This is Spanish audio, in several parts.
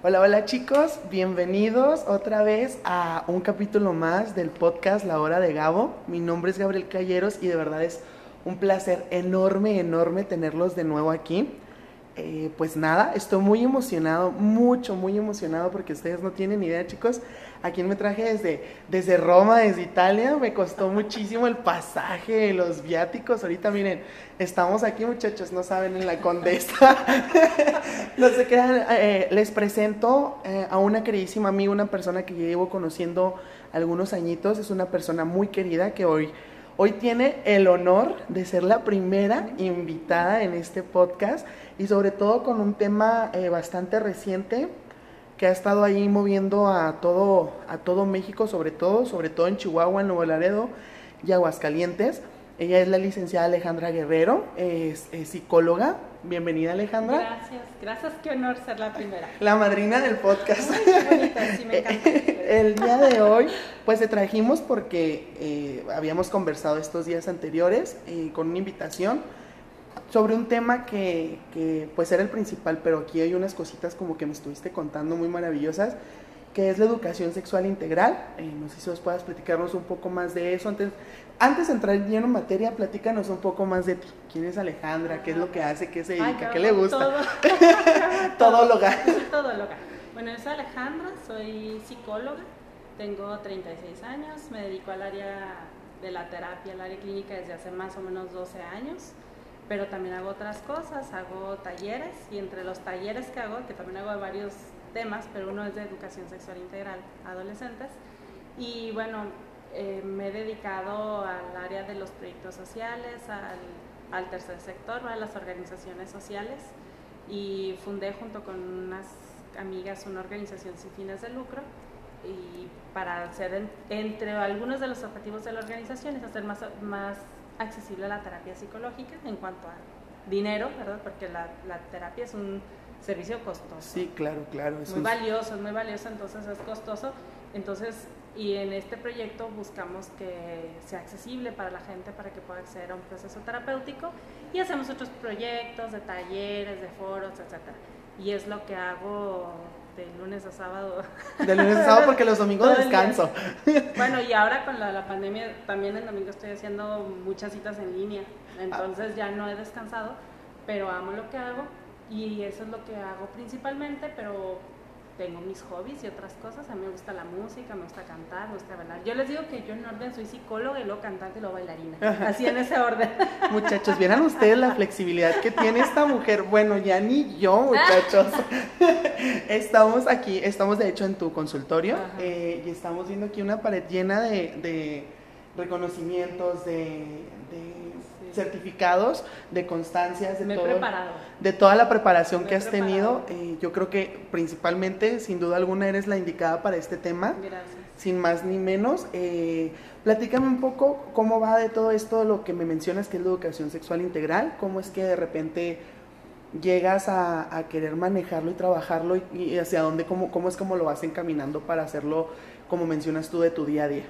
Hola, hola chicos, bienvenidos otra vez a un capítulo más del podcast La Hora de Gabo. Mi nombre es Gabriel Calleros y de verdad es un placer enorme, enorme tenerlos de nuevo aquí. Eh, pues nada, estoy muy emocionado, mucho, muy emocionado porque ustedes no tienen idea, chicos. ¿A quién me traje desde, desde Roma, desde Italia? Me costó muchísimo el pasaje, los viáticos. Ahorita miren, estamos aquí, muchachos, no saben, en la Condesa. no sé qué, eh, les presento eh, a una queridísima amiga, una persona que llevo conociendo algunos añitos. Es una persona muy querida que hoy Hoy tiene el honor de ser la primera invitada en este podcast y sobre todo con un tema eh, bastante reciente que ha estado ahí moviendo a todo, a todo México, sobre todo, sobre todo en Chihuahua, en Nuevo Laredo y Aguascalientes. Ella es la licenciada Alejandra Guerrero, es, psicóloga. Bienvenida Alejandra. Gracias, gracias, qué honor ser la primera. La madrina del podcast. sí, me encanta. El día de hoy, pues te trajimos porque eh, habíamos conversado estos días anteriores eh, con una invitación sobre un tema que, que pues era el principal, pero aquí hay unas cositas como que me estuviste contando muy maravillosas que es la educación sexual integral. Eh, no sé si os puedas platicarnos un poco más de eso. Antes, antes de entrar lleno en materia, platícanos un poco más de ti. ¿Quién es Alejandra? ¿Qué es lo que hace? ¿Qué se dedica? ¿Qué le gusta? Todo. Todóloga. Todóloga. Bueno, yo soy Alejandra, soy psicóloga, tengo 36 años, me dedico al área de la terapia, al área clínica desde hace más o menos 12 años, pero también hago otras cosas, hago talleres y entre los talleres que hago, que también hago varios temas, pero uno es de educación sexual integral adolescentes. Y bueno, eh, me he dedicado al área de los proyectos sociales, al, al, tercer sector, a las organizaciones sociales y fundé junto con unas amigas una organización sin fines de lucro y para hacer entre algunos de los objetivos de la organización es hacer más, más accesible la terapia psicológica en cuanto a dinero, ¿verdad? Porque la, la terapia es un servicio costoso. Sí, claro, claro. Es muy valioso, es muy valioso, entonces es costoso. Entonces, y en este proyecto buscamos que sea accesible para la gente, para que pueda acceder a un proceso terapéutico y hacemos otros proyectos de talleres, de foros, etcétera. Y es lo que hago de lunes a sábado. De lunes a sábado porque los domingos descanso. Bueno, y ahora con la, la, pandemia también el domingo estoy haciendo muchas citas en línea, entonces ya no he descansado, pero amo lo que hago y eso es lo que hago principalmente, pero tengo mis hobbies y otras cosas. A mí me gusta la música, me gusta cantar, me gusta bailar. Yo les digo que yo en orden soy psicóloga y luego cantante y luego bailarina. Así en ese orden. Muchachos, vieran ustedes la flexibilidad que tiene esta mujer. Bueno, ya ni yo, muchachos. estamos aquí, estamos de hecho en tu consultorio eh, y estamos viendo aquí una pared llena de, de reconocimientos, de, de certificados, de constancias, de, todo, de toda la preparación que has tenido. Eh, yo creo que principalmente, sin duda alguna, eres la indicada para este tema. Gracias. Sin más ni menos. Eh, platícame un poco cómo va de todo esto, lo que me mencionas que es la educación sexual integral, cómo es que de repente llegas a, a querer manejarlo y trabajarlo y, y, hacia dónde, cómo, cómo es como lo vas encaminando para hacerlo, como mencionas tú, de tu día a día.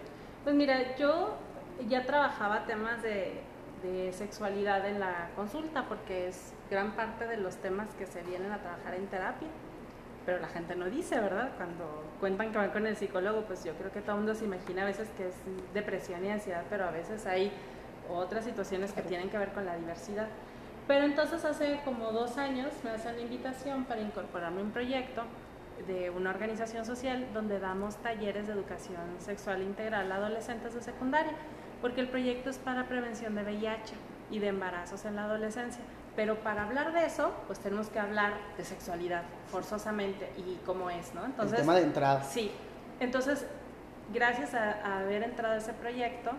Pues mira, yo ya trabajaba temas de de sexualidad en la consulta, porque es gran parte de los temas que se vienen a trabajar en terapia. Pero la gente no dice, ¿verdad? Cuando cuentan que van con el psicólogo, pues yo creo que todo el mundo se imagina a veces que es depresión y ansiedad, pero a veces hay otras situaciones que tienen que ver con la diversidad. Pero entonces hace como dos años me hacen la invitación para incorporarme a un proyecto de una organización social donde damos talleres de educación sexual integral a adolescentes de secundaria porque el proyecto es para prevención de VIH y de embarazos en la adolescencia. Pero para hablar de eso, pues tenemos que hablar de sexualidad, forzosamente, y cómo es, ¿no? Entonces, el tema de entrada. Sí. Entonces, gracias a, a haber entrado a ese proyecto,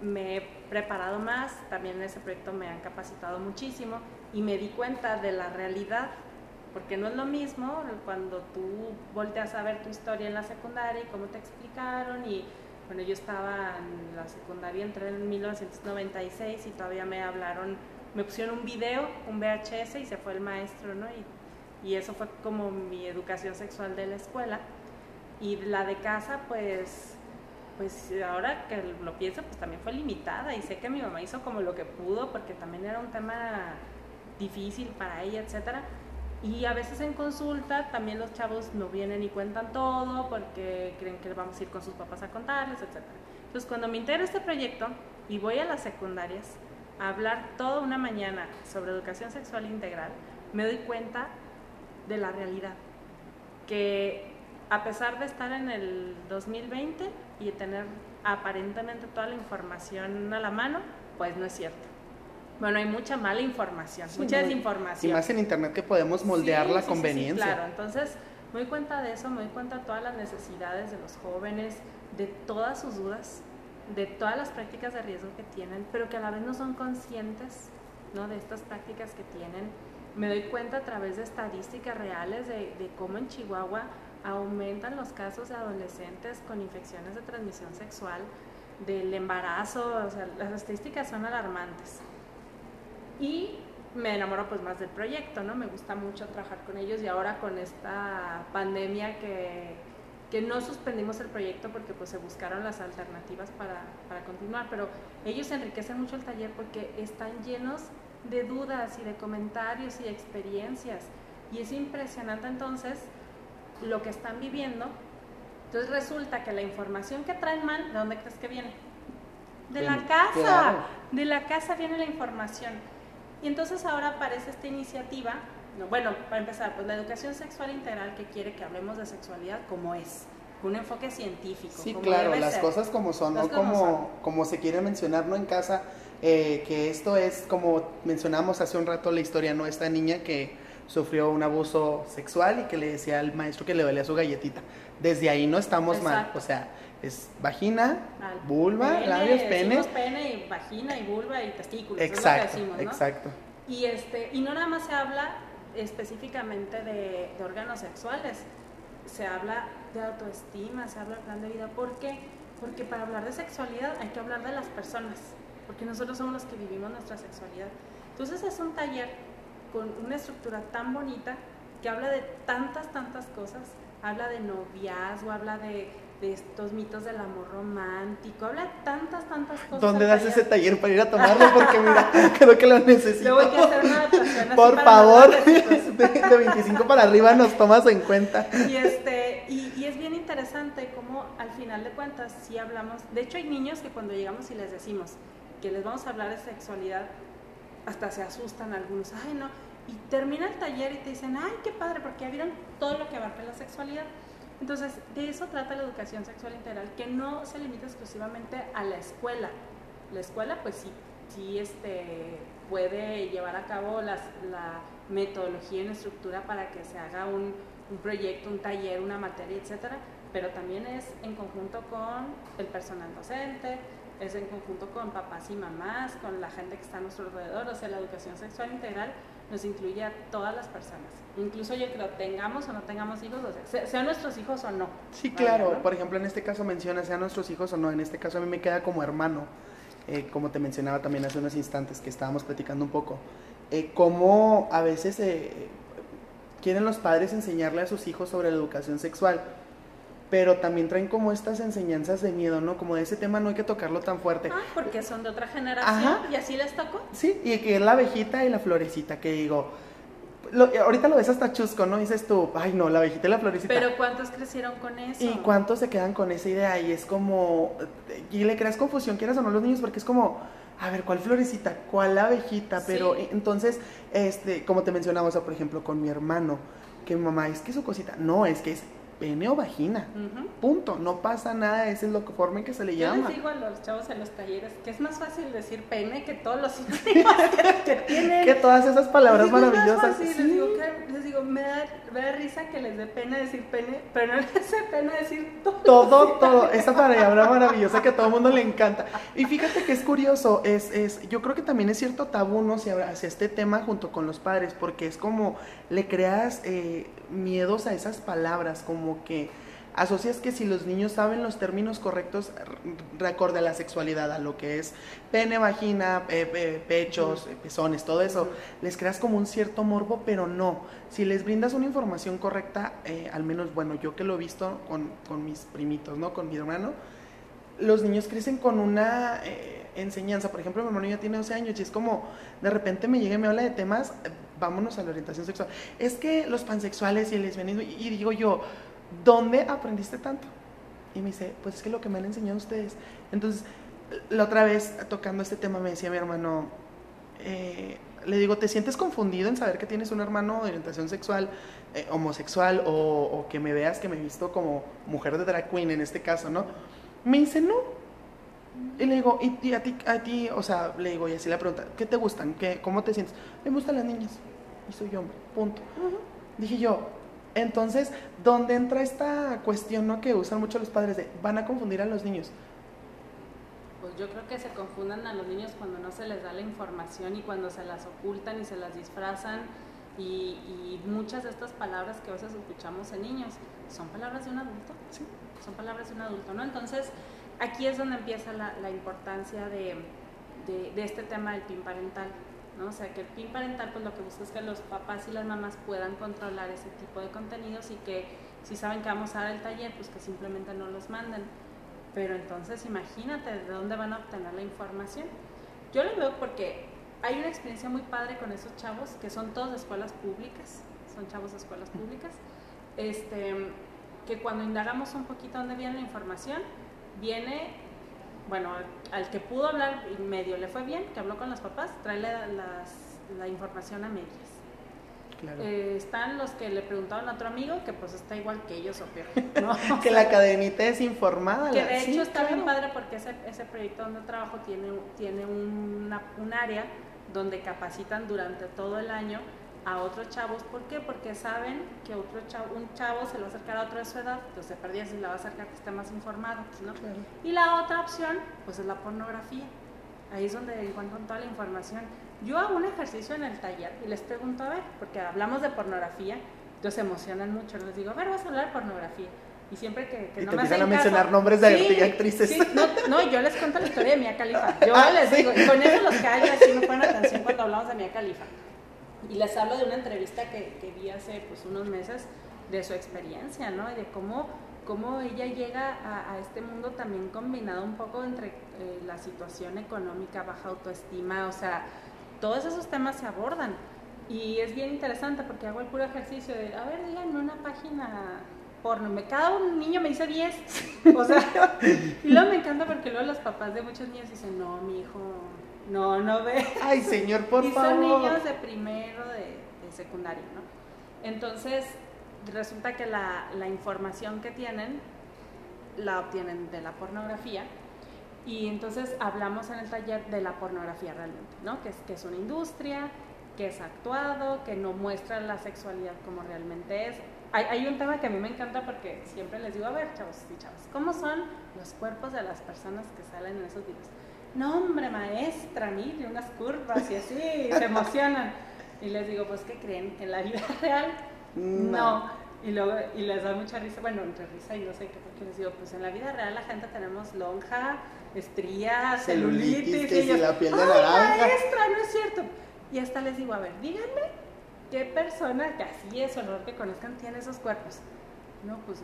me he preparado más, también en ese proyecto me han capacitado muchísimo y me di cuenta de la realidad, porque no es lo mismo cuando tú volteas a ver tu historia en la secundaria y cómo te explicaron y bueno, yo estaba en la secundaria, entré en 1996 y todavía me hablaron, me pusieron un video, un VHS y se fue el maestro, ¿no? Y, eso fue como mi educación sexual de la escuela. Y la de casa, pues, pues ahora que lo pienso, pues también fue limitada y sé que mi mamá hizo como lo que pudo porque también era un tema difícil para ella, etcétera. Y a veces en consulta también los chavos no vienen y cuentan todo porque creen que vamos a ir con sus papás a contarles, etc. Entonces cuando me integro este proyecto y voy a las secundarias a hablar toda una mañana sobre educación sexual integral, me doy cuenta de la realidad. Que a pesar de estar en el 2020 y tener aparentemente toda la información a la mano, pues no es cierto. Bueno, hay mucha mala información, mucha desinformación. Y más en Internet que podemos moldear la conveniencia. claro, entonces me doy cuenta de eso, me doy cuenta de todas las necesidades de los jóvenes, de todas sus dudas, de todas las prácticas de riesgo que tienen, pero que a la vez no son conscientes ¿no? de estas prácticas que tienen. Me doy cuenta a través de estadísticas reales de, de cómo en Chihuahua aumentan los casos de adolescentes con infecciones de transmisión sexual, del embarazo, o sea, las estadísticas son alarmantes. Y me enamoro pues más del proyecto, ¿no? Me gusta mucho trabajar con ellos y ahora con esta pandemia que, que no suspendimos el proyecto porque pues se buscaron las alternativas para, para continuar, pero ellos enriquecen mucho el taller porque están llenos de dudas y de comentarios y de experiencias y es impresionante entonces lo que están viviendo. Entonces resulta que la información que traen mal, ¿de dónde crees que viene? De la casa, de la casa viene la información. Y entonces ahora aparece esta iniciativa, bueno, para empezar, pues la educación sexual integral que quiere que hablemos de sexualidad como es, con un enfoque científico. Sí, claro, las cosas como son, no como, como se quiere mencionar, no en casa, eh, que esto es como mencionamos hace un rato la historia, ¿no? Esta niña que sufrió un abuso sexual y que le decía al maestro que le dolía su galletita. Desde ahí no estamos mal, o sea, es vagina, vulva, labios, pene. pene y vagina y vulva y testículos. Exacto, exacto. Y, este, y no nada más se habla específicamente de, órganos sexuales, se habla de autoestima, se habla de plan de vida. ¿Por qué? Porque para hablar de sexualidad hay que hablar de las personas, porque nosotros somos los que vivimos nuestra sexualidad. Entonces es un taller con una estructura tan bonita que habla de tantas, tantas cosas. Habla de noviazgo, habla de de estos mitos del amor romántico, habla tantas, tantas cosas. ¿Dónde das ese taller para ir a tomarlo? Porque mira, creo que lo necesito. voy a hacer una adaptación Por favor, de, 25 para arriba nos tomas en cuenta. Y, este, y, y, es bien interesante cómo al final de cuentas sí hablamos, de hecho hay niños que cuando llegamos y les decimos que les vamos a hablar de sexualidad, hasta se asustan algunos, ay no, y termina el taller y te dicen, ay, qué padre, porque ya vieron todo lo que abarca la sexualidad. Entonces, de eso trata la educación sexual integral, que no se limita exclusivamente a la escuela. La escuela, pues sí, sí este, puede llevar a cabo las, la metodología en estructura para que se haga un, un proyecto, un taller, una materia, etcétera, pero también es en conjunto con el personal docente, es en conjunto con papás y mamás, con la gente que está a nuestro alrededor, o sea, la educación sexual integral nos incluye a todas las personas. Incluso yo creo, tengamos o no tengamos hijos, o sea, sean nuestros hijos o no. Sí, claro. Por ejemplo, en este caso menciona sean nuestros hijos o no. En este caso a mí me queda como hermano, eh, como te mencionaba también hace unos instantes que estábamos platicando un poco. Eh, cómo a veces eh, quieren los padres enseñarle a sus hijos sobre la educación sexual pero también traen como estas enseñanzas de miedo, ¿no? Como de ese tema no hay que tocarlo tan fuerte. Ah, porque son de otra generación y así les tocó. Sí, y que es la abejita y la florecita, que digo, lo, ahorita lo ves hasta chusco, ¿no? Dices tú, ay no, la abejita y la florecita. Pero ¿cuántos crecieron con eso? Y cuántos se quedan con esa idea y es como, y le creas confusión, quieras o no los niños, porque es como, a ver, ¿cuál florecita? ¿Cuál abejita? Pero entonces, este, como te mencionaba, o sea, por ejemplo, con mi hermano, que mamá, es que su cosita, no, es que es pene o vagina. Punto. No pasa nada, esa es lo que forma en que se le llama. Yo les digo a los chavos en los talleres que es más fácil decir pene que todos los que, tienen. Que todas esas palabras maravillosas. les, digo les digo, me da, me risa que les dé pena decir pene, pero no les dé pena decir todo. Todo, todo. Esa palabra maravillosa que a todo el mundo le encanta. Y fíjate que es curioso, es, es, yo creo que también es cierto tabú, ¿no? Hacia, hacia este tema junto con los padres, porque es como le creas eh, miedos a esas palabras, como que asocias que si los niños saben los términos correctos recorde a la sexualidad, a lo que es pene, vagina, pechos, pezones, todo eso, les creas como un cierto morbo, pero no. Si les brindas una información correcta, eh, al menos, bueno, yo que lo he visto con, con, mis primitos, ¿no? Con mi hermano, los niños crecen con una... Eh, enseñanza. Por ejemplo, mi hermano ya tiene 12 años y es como, de repente me llega y me habla de temas vámonos a la orientación sexual. Es que los pansexuales y el lesbianismo, y digo yo, ¿dónde aprendiste tanto? Y me dice, pues es que lo que me han enseñado ustedes. Entonces, la otra vez, tocando este tema, me decía mi hermano, eh, le digo, ¿te sientes confundido en saber que tienes un hermano de orientación sexual, eh, homosexual, o, que me veas que me he visto como mujer de drag queen en este caso, ¿no? Me dice, no. Y le digo, ¿y, a, ti, a ti, o sea, le digo, y así la pregunta, ¿qué te gustan? ¿Qué, ¿Cómo te sientes? Me gustan las niñas. Y soy hombre, punto. Dije yo, entonces, ¿dónde entra esta cuestión ¿no? que usan mucho los padres de van a confundir a los niños? Pues yo creo que se confundan a los niños cuando no se les da la información y cuando se las ocultan y se las disfrazan. Y, muchas de estas palabras que a veces escuchamos en niños son palabras de un adulto. Sí. Son palabras de un adulto, ¿no? Entonces, aquí es donde empieza la, importancia de, este tema del PIN parental. ¿no? O sea, que el PIN parental pues lo que busca es que los papás y las mamás puedan controlar ese tipo de contenidos y que si saben que vamos a dar el taller, pues que simplemente no los manden pero entonces imagínate de dónde van a obtener la información. Yo lo veo porque hay una experiencia muy padre con esos chavos que son todos de escuelas públicas, son chavos de escuelas públicas, este, que cuando indagamos un poquito dónde viene la información, viene, bueno, al, que pudo hablar y medio le fue bien, que habló con los papás, trae la información a medias. Eh, están los que le preguntaban a otro amigo que pues está igual que ellos o peor. que la cadenita es informada. Que de hecho está bien padre porque ese, ese proyecto donde trabajo tiene, tiene una, un área donde capacitan durante todo el año a otros chavos. ¿Por qué? Porque saben que otro chavo, un chavo se lo va a acercar a otro de su edad, entonces se perdía si la va a acercar que esté más informado. ¿no? Y la otra opción, pues es la pornografía. Ahí es donde encuentran toda la información. Yo hago un ejercicio en el taller y les pregunto, a ver, porque hablamos de pornografía, entonces se emocionan mucho. Les digo, a ver, vas a hablar de pornografía. Y siempre que, que y no te me empiezan a mencionar nombres de actrices. Sí, no, no, yo les cuento la historia de Mia Califa. Yo ah, les digo, y con eso los callo, así me ponen atención cuando hablamos de Mia Califa. Y les hablo de una entrevista que, que vi hace pues, unos meses de su experiencia, ¿no? Y de cómo cómo ella llega a, este mundo también combinado un poco entre eh, la situación económica, baja autoestima, o sea, todos esos temas se abordan. Y es bien interesante porque hago el puro ejercicio de, a ver, díganme una página porno. Cada un niño me dice 10. O sea, y luego me encanta porque luego los papás de muchos niños dicen, no, mi hijo, no, no ve. Ay, señor, por favor. Y son niños de primero, de, de secundario, ¿no? Entonces, resulta que la, la, información que tienen la obtienen de la pornografía y entonces hablamos en el taller de la pornografía realmente, ¿no? Que es, que es una industria, que es actuado, que no muestra la sexualidad como realmente es. Hay, hay, un tema que a mí me encanta porque siempre les digo, a ver, chavos y chavos, ¿cómo son los cuerpos de las personas que salen en esos videos? No, hombre, maestra, mire, unas curvas y así, se emocionan. Y les digo, pues, ¿qué creen? En la vida real no. Y, luego, y les da mucha risa, bueno, entre risa y no sé qué, porque les digo, pues en la vida real la gente tenemos lonja, estrías, celulitis, y, la piel de naranja. maestra, no es cierto. Y hasta les digo, a ver, díganme qué persona que así es honor que conozcan tiene esos cuerpos. No, pues,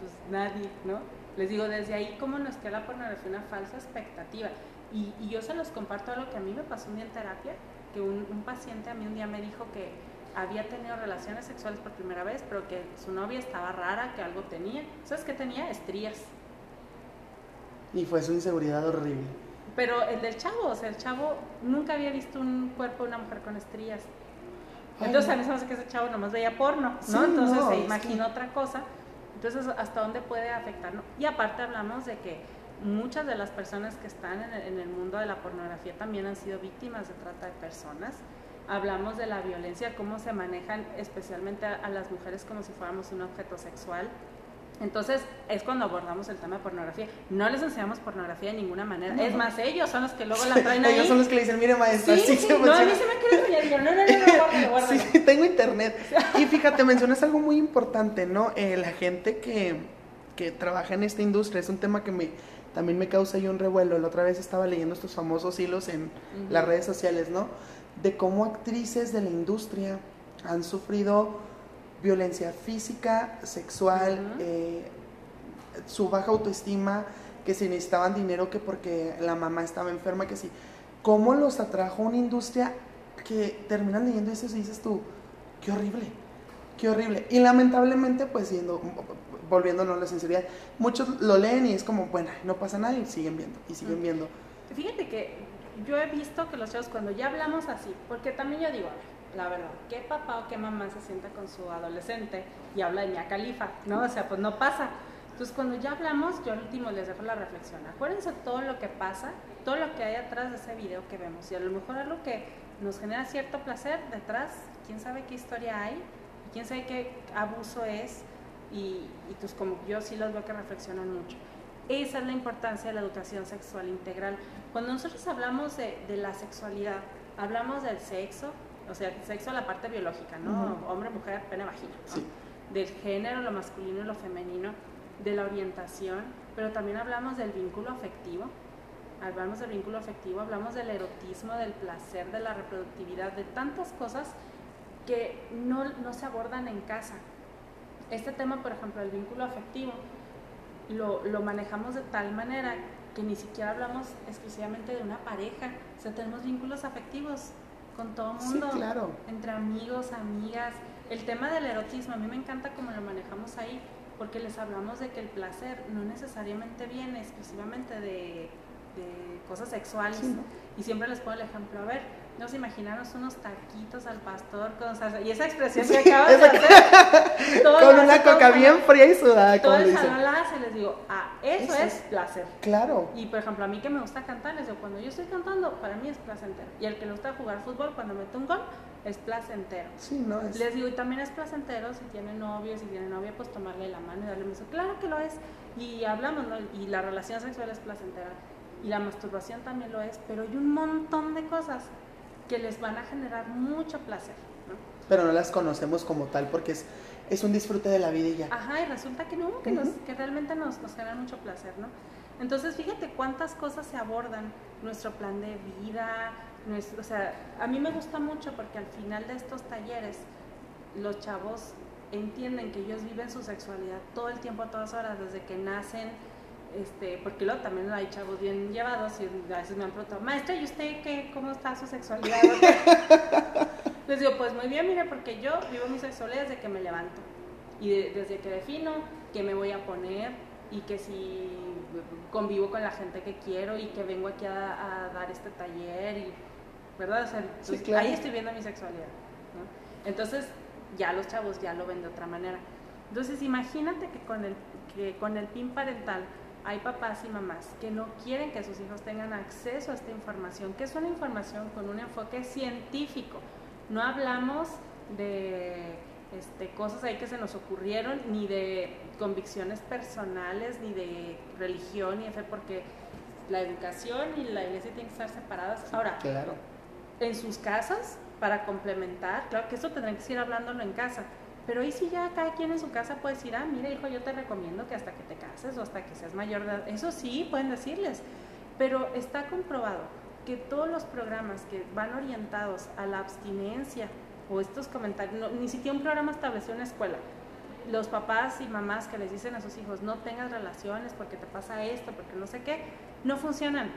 pues nadie, ¿no? Les digo, desde ahí, ¿cómo nos queda la pornografía una falsa expectativa? Y, y, yo se los comparto a lo que a mí me pasó un día en terapia, que un, un paciente a mí un día me dijo que había tenido relaciones sexuales por primera vez, pero que su novia estaba rara, que algo tenía. ¿Sabes qué tenía? Estrías. Y fue su inseguridad horrible. Pero el del chavo, o sea, el chavo nunca había visto un cuerpo de una mujer con estrías. Entonces a mí se me hace que ese chavo nomás veía porno, ¿no? Entonces se imaginó otra cosa. Entonces, ¿hasta dónde puede afectar? Y aparte hablamos de que muchas de las personas que están en el, en el mundo de la pornografía también han sido víctimas de trata de personas hablamos de la violencia, cómo se manejan especialmente a, las mujeres como si fuéramos un objeto sexual. Entonces es cuando abordamos el tema de pornografía. No les enseñamos pornografía de ninguna manera. Es más, ellos son los que luego la traen ahí. ellos son los que le dicen, mire maestra, sí, sí, No, a mí se me quiere enseñar. no, no, no, no, guárdalo, Sí, tengo internet. Y fíjate, mencionas algo muy importante, ¿no? Eh, la gente que, que trabaja en esta industria es un tema que me también me causa yo un revuelo. La otra vez estaba leyendo estos famosos hilos en las redes sociales, ¿no? de cómo actrices de la industria han sufrido violencia física, sexual, eh, su baja autoestima, que si necesitaban dinero que porque la mamá estaba enferma, que sí. ¿Cómo los atrajo una industria que terminan leyendo eso y dices tú, qué horrible, qué horrible. Y lamentablemente, pues siendo, volviéndonos a la sinceridad, muchos lo leen y es como, bueno, no pasa nada y siguen viendo, y siguen viendo. Fíjate que yo he visto que los chavos cuando ya hablamos así, porque también yo digo, la verdad, ¿qué papá o qué mamá se sienta con su adolescente y habla de Mia Califa? ¿No? O sea, pues no pasa. Entonces, cuando ya hablamos, yo al último les dejo la reflexión. Acuérdense todo lo que pasa, todo lo que hay atrás de ese video que vemos. Y a lo mejor lo que nos genera cierto placer detrás, quién sabe qué historia hay, quién sabe qué abuso es. Y, y pues como yo sí los veo que reflexionan mucho. Esa es la importancia de la educación sexual integral. Cuando nosotros hablamos de, de la sexualidad, hablamos del sexo, o sea, sexo la parte biológica, ¿no? Hombre, mujer, pene, vagina. Del género, lo masculino y lo femenino de la orientación, pero también hablamos del vínculo afectivo, hablamos del vínculo afectivo, hablamos del erotismo, del placer, de la reproductividad, de tantas cosas que no, no se abordan en casa. Este tema, por ejemplo, el vínculo afectivo, lo, lo, manejamos de tal manera que ni siquiera hablamos exclusivamente de una pareja, o sea, tenemos vínculos afectivos con todo el mundo, claro. entre amigos, amigas. El tema del erotismo, a mí me encanta cómo lo manejamos ahí, porque les hablamos de que el placer no necesariamente viene exclusivamente de, de cosas sexuales. Y siempre les pongo el ejemplo, a ver, nos imaginamos unos taquitos al pastor con salsa. Y esa expresión que acabas de hacer. con una coca bien fría y sudada. Todo el salón la hace, les digo, ah, eso, es placer. Claro. Y por ejemplo, a mí que me gusta cantar, les digo, cuando yo estoy cantando, para mí es placentero. Y el que le gusta jugar fútbol, cuando mete un gol, es placentero. Sí, no es. Les digo, y también es placentero si tiene novio, si tiene novia, pues tomarle la mano y darle un beso. Claro que lo es. Y hablamos, ¿no? Y la relación sexual es placentera. Y la masturbación también lo es. Pero hay un montón de cosas que les van a generar mucho placer. ¿no? Pero no las conocemos como tal porque es, es un disfrute de la vida y ya. Ajá, y resulta que no, que, uh -huh. nos, que realmente nos, nos genera mucho placer, ¿no? Entonces, fíjate cuántas cosas se abordan, nuestro plan de vida, nuestro, o sea, a mí me gusta mucho porque al final de estos talleres, los chavos entienden que ellos viven su sexualidad todo el tiempo, a todas horas, desde que nacen, este, porque luego también hay chavos bien llevados y a veces me han preguntado, maestra, ¿y usted qué, cómo está su sexualidad? Les digo, pues muy bien, mire, porque yo vivo mi sexualidad desde que me levanto y de, desde que defino qué me voy a poner y que si convivo con la gente que quiero y que vengo aquí a, a dar este taller y, ¿verdad? O sea, sí, claro. ahí estoy viendo mi sexualidad, ¿no? Entonces, ya los chavos ya lo ven de otra manera. Entonces, imagínate que con el, que con el PIN parental hay papás y mamás que no quieren que sus hijos tengan acceso a esta información, que es una información con un enfoque científico. No hablamos de este, cosas ahí que se nos ocurrieron, ni de convicciones personales, ni de religión, ni de fe, porque la educación y la iglesia tienen que estar separadas. Ahora, claro. en sus casas, para complementar, claro que eso tendrán que ir hablándolo en casa, pero ahí sí ya cada quien en su casa puede decir, ah, mira hijo, yo te recomiendo que hasta que te cases o hasta que seas mayor de eso sí, pueden decirles, pero está comprobado que todos los programas que van orientados a la abstinencia o estos comentarios, no, ni siquiera un programa estableció una escuela, los papás y mamás que les dicen a sus hijos, no tengas relaciones porque te pasa esto, porque no sé qué, no funcionan,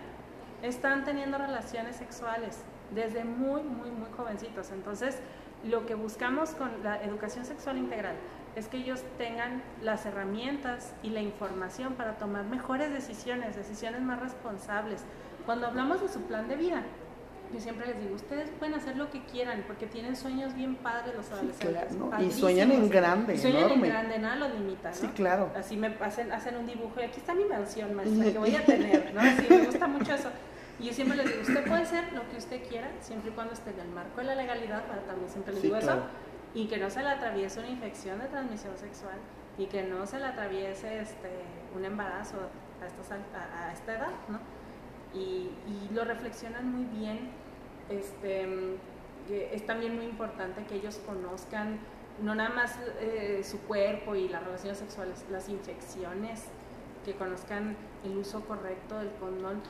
están teniendo relaciones sexuales desde muy, muy, muy jovencitos, entonces lo que buscamos con la educación sexual integral es que ellos tengan las herramientas y la información para tomar mejores decisiones, decisiones más responsables. Cuando hablamos de su plan de vida, yo siempre les digo, ustedes pueden hacer lo que quieran porque tienen sueños bien padres los adolescentes. Sí, claro, ¿no? Y sueñan en grande, y sueñan enorme. en grande, nada los limita, ¿no? Sí, claro. Así me hacen, hacen un dibujo y aquí está mi mansión, maestra, que voy a tener, ¿no? Así me gusta mucho eso. Y yo siempre les digo, usted puede ser lo que usted quiera, siempre y cuando esté en el marco de la legalidad, para también siempre les Sí, digo claro. eso, y que no se le atraviese una infección de transmisión sexual, y que no se le atraviese este, un embarazo a, estos, a, a esta edad, ¿no? Y, y, lo reflexionan muy bien, este, es también muy importante que ellos conozcan no nada más eh, su cuerpo y las relaciones sexuales, las infecciones, que conozcan el uso correcto del condón.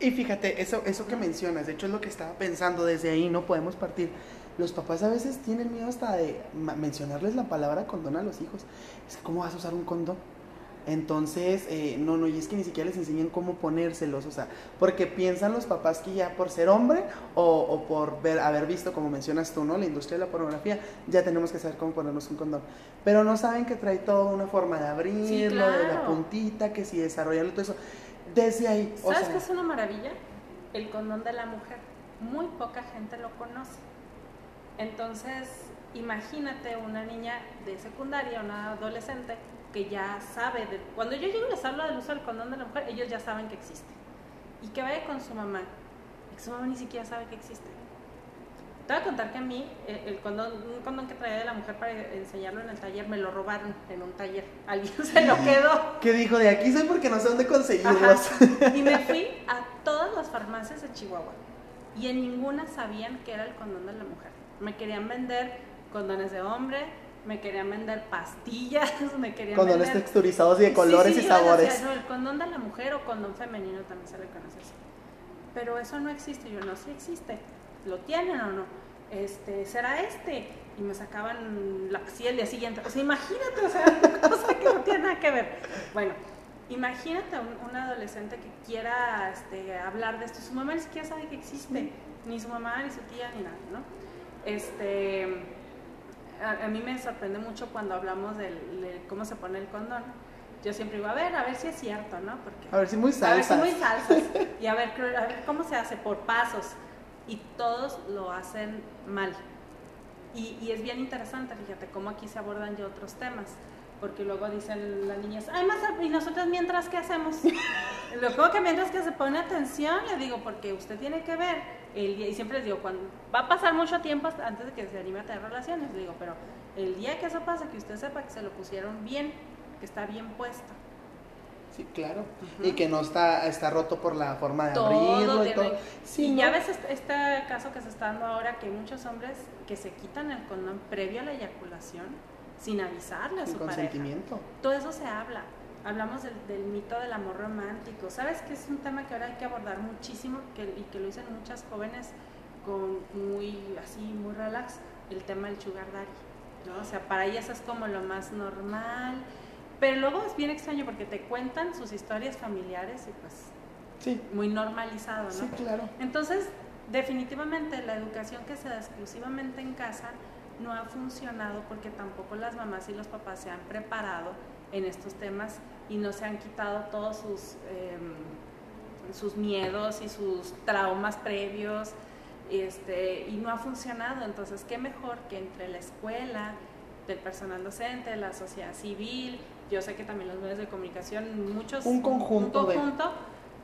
Y fíjate, eso, eso que mencionas, de hecho es lo que estaba pensando, desde ahí no podemos partir. Los papás a veces tienen miedo hasta de mencionarles la palabra condón a los hijos. Es que, ¿cómo vas a usar un condón? Entonces, eh, no, no, y es que ni siquiera les enseñan cómo ponérselos, o sea, porque piensan los papás que ya por ser hombre o, o por ver, haber visto, como mencionas tú, ¿no? La industria de la pornografía, ya tenemos que saber cómo ponernos un condón. Pero no saben que trae toda una forma de abrirlo, de la claro. puntita, que si desarrollarlo, todo eso. Desde ahí, o ¿Sabes sea, qué es una maravilla? El condón de la mujer. Muy poca gente lo conoce. Entonces, imagínate una niña de secundaria, una adolescente que ya sabe, de, cuando yo llego y les hablo del uso del condón de la mujer, ellos ya saben que existe. Y que vaya con su mamá, y que su mamá ni siquiera sabe que existe. Te voy a contar que a mí, eh, el condón, un condón que traía de la mujer para enseñarlo en el taller, me lo robaron en un taller. Alguien se lo quedó. que dijo, de aquí soy porque no sé dónde conseguirlos. Ajá. Y me fui a todas las farmacias de Chihuahua y en ninguna sabían que era el condón de la mujer. Me querían vender condones de hombre, me querían vender pastillas, me querían Condones vender... texturizados y de colores Sí, sí, y sabores. decía, no, el condón de la mujer o condón femenino también se le conoce así. Pero eso no existe. Yo no, sí existe. ¿Lo tienen o no? Este, ¿será este? Y me sacaban la pastilla el día siguiente. O sea, imagínate, o sea, una cosa que no tiene nada que ver. Bueno, imagínate un, un adolescente que quiera este, hablar de esto. Su mamá ni siquiera sabe que existe. Ni su mamá, ni su tía, ni nada, ¿no? Este, a, a mí me sorprende mucho cuando hablamos del, de cómo se pone el condón. Yo siempre digo, a ver, a ver si es cierto, ¿no? Porque A ver si muy a ver si muy salsas. Y a ver, creo- a ver cómo se hace, por pasos. Y todos lo hacen mal. Y, y es bien interesante, fíjate, cómo aquí se abordan ya otros temas. Porque luego dicen las niñas, ay, más, ¿y nosotros mientras qué hacemos? Luego que mientras que se pone atención, le digo, porque usted tiene que ver el día, y siempre les digo, cuando va a pasar mucho tiempo antes de que se anime a tener relaciones, le digo, pero el día que eso pase, que usted sepa que se lo pusieron bien, que está bien puesto. Sí, claro. Y que no está, está roto por la forma de todo abrirlo y todo. Sí, y ¿no? ya ves este, este caso que se está dando ahora que hay muchos hombres que se quitan el condón previo a la eyaculación sin avisarle a Sin su pareja. Todo eso se habla. Hablamos del, del mito del amor romántico. ¿Sabes que es un tema que ahora hay que abordar muchísimo que, y que lo dicen muchas jóvenes con muy así muy relax el tema del sugar daddy, ¿no? O sea, para ellas es como lo más normal, pero luego es bien extraño porque te cuentan sus historias familiares y pues Sí, muy normalizado, ¿no? sí, claro. Entonces, definitivamente la educación que se da exclusivamente en casa no ha funcionado porque tampoco las mamás y los papás se han preparado en estos temas y no se han quitado todos sus, em, sus miedos y sus traumas previos este, y no ha funcionado. Entonces, ¿qué mejor que entre la escuela, del personal docente, la sociedad civil, yo sé que también los medios de comunicación, muchos... Un conjunto un de- conjunto,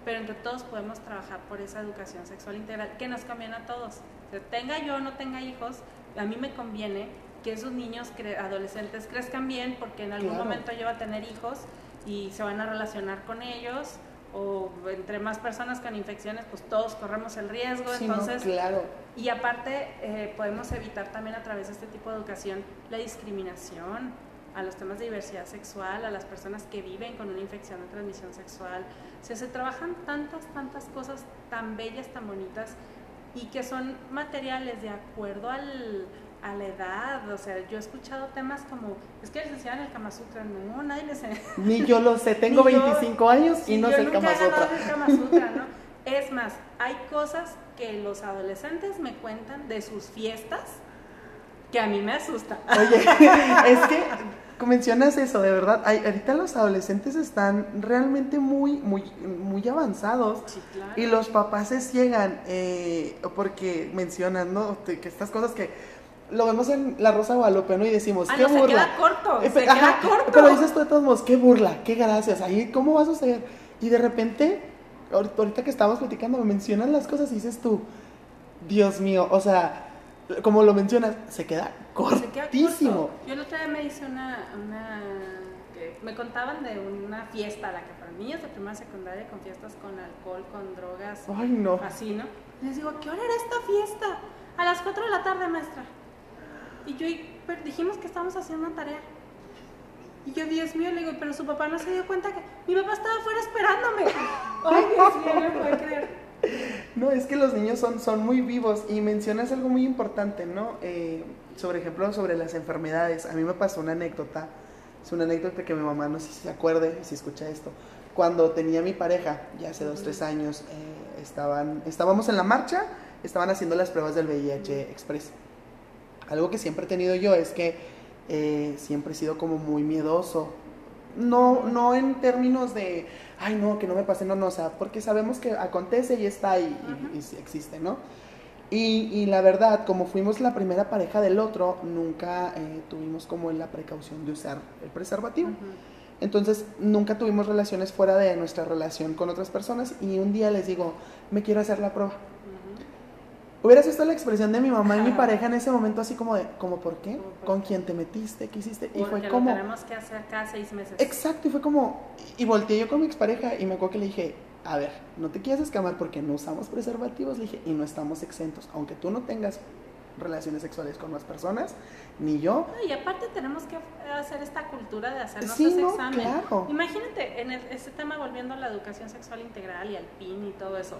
pero entre todos podemos trabajar por esa educación sexual integral que nos conviene a todos. O sea, tenga yo o no tenga hijos, a mí me conviene que esos niños, cre- adolescentes, crezcan bien porque en algún Claro. momento yo voy a tener hijos y se van a relacionar con ellos o entre más personas con infecciones, pues todos corremos el riesgo. Sí, no, entonces, claro. y aparte, eh, podemos evitar también a través de este tipo de educación la discriminación a los temas de diversidad sexual, a las personas que viven con una infección de transmisión sexual. O sea, se trabajan tantas, tantas cosas tan bellas, tan bonitas y que son materiales de acuerdo al, a la edad. O sea, yo he escuchado temas como, es que les enseñan el Kama Sutra. No, nadie les Ni yo lo sé, tengo Ni yo- 25 años y no sé el Kama Sutra. el Kama Sutra, ¿no? Es más, hay cosas que los adolescentes me cuentan de sus fiestas que a mí me asusta. Oye, es que mencionas eso, de verdad. Ay, ahorita los adolescentes están realmente muy, muy, muy avanzados. Sí, claro. Y los papás se ciegan eh, porque mencionan, ¿no? Que estas cosas que lo vemos en La Rosa Guadalupe, ¿no? Y decimos, Ah, qué no, se burla. queda corto, Eh, se ajá, queda corto. Pero dices tú de todos modos, qué burla, qué gracias. Ahí, ¿cómo va a suceder? Y de repente, ahor- ahorita que estábamos platicando, me mencionan las cosas y dices tú, Dios mío, o sea, como lo mencionas, se queda Se queda cortísimo. Yo el otro día me hice una, una que me contaban de una fiesta a la que para niños de primaria y secundaria con fiestas con alcohol, con drogas, Ay, no. así, ¿no? Y les digo, ¿a qué hora era esta fiesta? A las 4 de la tarde, maestra. Y yo y- pero dijimos que estábamos haciendo una tarea. Y yo, Dios mío, le digo, pero su papá no se dio cuenta que mi papá estaba afuera esperándome. Ay, Dios mío, no me puedo creer. No, es que los niños son, son muy vivos y mencionas algo muy importante, ¿no? Eh, sobre ejemplo, sobre las enfermedades. A mí me pasó una anécdota Es una anécdota que mi mamá no sé si se acuerde, si escucha esto. Cuando tenía mi pareja, ya hace dos, tres años, eh, estaban, estábamos en la marcha, estaban haciendo las pruebas del VIH Express. Algo que siempre he tenido yo es que eh, siempre he sido como muy miedoso. No, no en términos de, ay no, que no me pase, no, no, o sea, porque sabemos que acontece y está y, y existe, ¿no? Y, y, la verdad, como fuimos la primera pareja del otro, nunca eh, tuvimos como la precaución de usar el preservativo. Entonces, nunca tuvimos relaciones fuera de nuestra relación con otras personas y un día les digo, me quiero hacer la prueba. Hubieras visto la expresión de mi mamá y mi pareja en ese momento así como de, ¿como por qué? ¿Con quién te metiste? ¿Qué hiciste? Y fue como... Lo tenemos que hacer cada seis meses. Exacto, y fue como... Y volteé yo con mi expareja y me acuerdo que le dije, a ver, no te quieras escamar porque no usamos preservativos, le dije, y no estamos exentos. Aunque tú no tengas relaciones sexuales con más personas, ni yo. y aparte tenemos que hacer esta cultura de hacernos ese examen. Claro. Imagínate, en este tema volviendo a la educación sexual integral y al PIN y todo eso.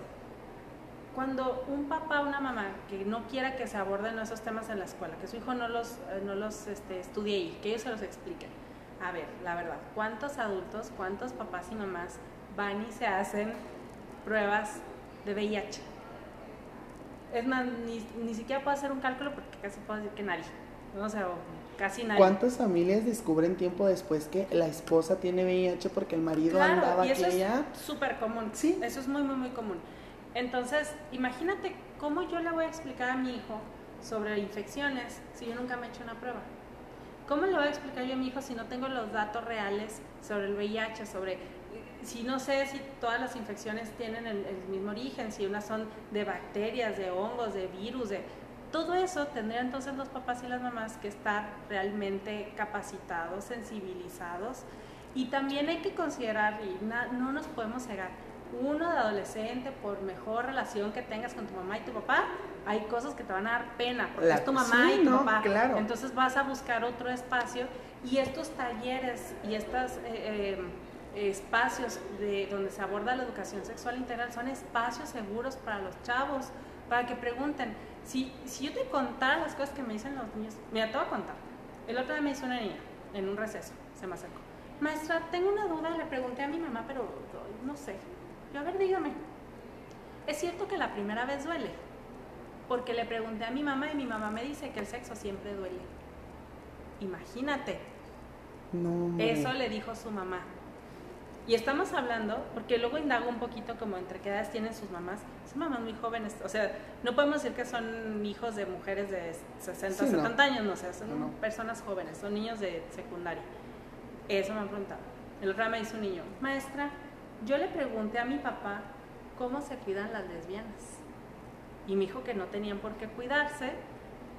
Cuando un papá o una mamá que no quiera que se aborden esos temas en la escuela, que su hijo no los, eh, no los este, estudie y que ellos se los expliquen. A ver, la verdad, ¿cuántos adultos, cuántos papás y mamás van y se hacen pruebas de VIH. Es más, ni, siquiera puedo hacer un cálculo porque casi puedo decir que nadie. No sé, casi nadie. ¿Cuántas familias descubren tiempo después que la esposa tiene VIH porque el marido andaba y eso es súper común. Sí. Eso es muy, muy, muy común. Entonces, imagínate cómo yo le voy a explicar a mi hijo sobre infecciones si yo nunca me he hecho una prueba. ¿Cómo le voy a explicar yo a mi hijo si no tengo los datos reales sobre el VIH, sobre si no sé si todas las infecciones tienen el, mismo origen, si unas son de bacterias, de hongos, de virus, de todo eso tendrían entonces los papás y las mamás que estar realmente capacitados, sensibilizados y también hay que considerar y no nos podemos cegar. Uno de adolescente, por mejor relación que tengas con tu mamá y tu papá, hay cosas que te van a dar pena, porque es tu mamá y tu papá. Claro. Entonces vas a buscar otro espacio y estos talleres y estas eh, eh, espacios de, donde se aborda la educación sexual integral son espacios seguros para los chavos, para que pregunten. Si, si yo te contara las cosas que me dicen los niños, mira, te voy a contar. El otro día me hizo una niña en un receso, se me acercó. Maestra, tengo una duda, le pregunté a mi mamá, pero no sé. Yo, a ver, dígame. Es cierto que la primera vez duele, porque le pregunté a mi mamá y mi mamá me dice que el sexo siempre duele. Imagínate. No, Eso le dijo su mamá. Y estamos hablando, porque luego indago un poquito como entre qué edades tienen sus mamás. Son mamás muy jóvenes, o sea, no podemos decir que son hijos de mujeres de 60, o 70 años, no, o sea, son personas jóvenes, son niños de secundaria. Eso me han preguntado. El otro día me dice un niño, maestra, yo le pregunté a mi papá cómo se cuidan las lesbianas. Y me dijo que no tenían por qué cuidarse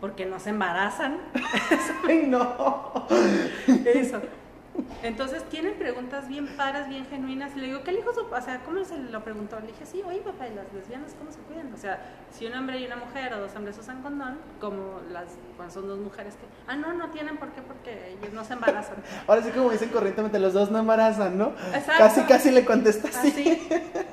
porque no se embarazan. Ay, no. Eso. Entonces tienen preguntas bien padres, bien genuinas. Y le digo, ¿qué le dijo su O sea, ¿cómo se lo preguntó? Le dije, sí, oye papá, ¿y las lesbianas cómo se cuidan? O sea, si un hombre y una mujer o dos hombres usan condón, como las, cuando son dos mujeres que, ah, no, no tienen por qué porque ellos no se embarazan. Ahora sí, como dicen corrientemente, los dos no embarazan, ¿no? Exacto. Casi, casi le contesta así.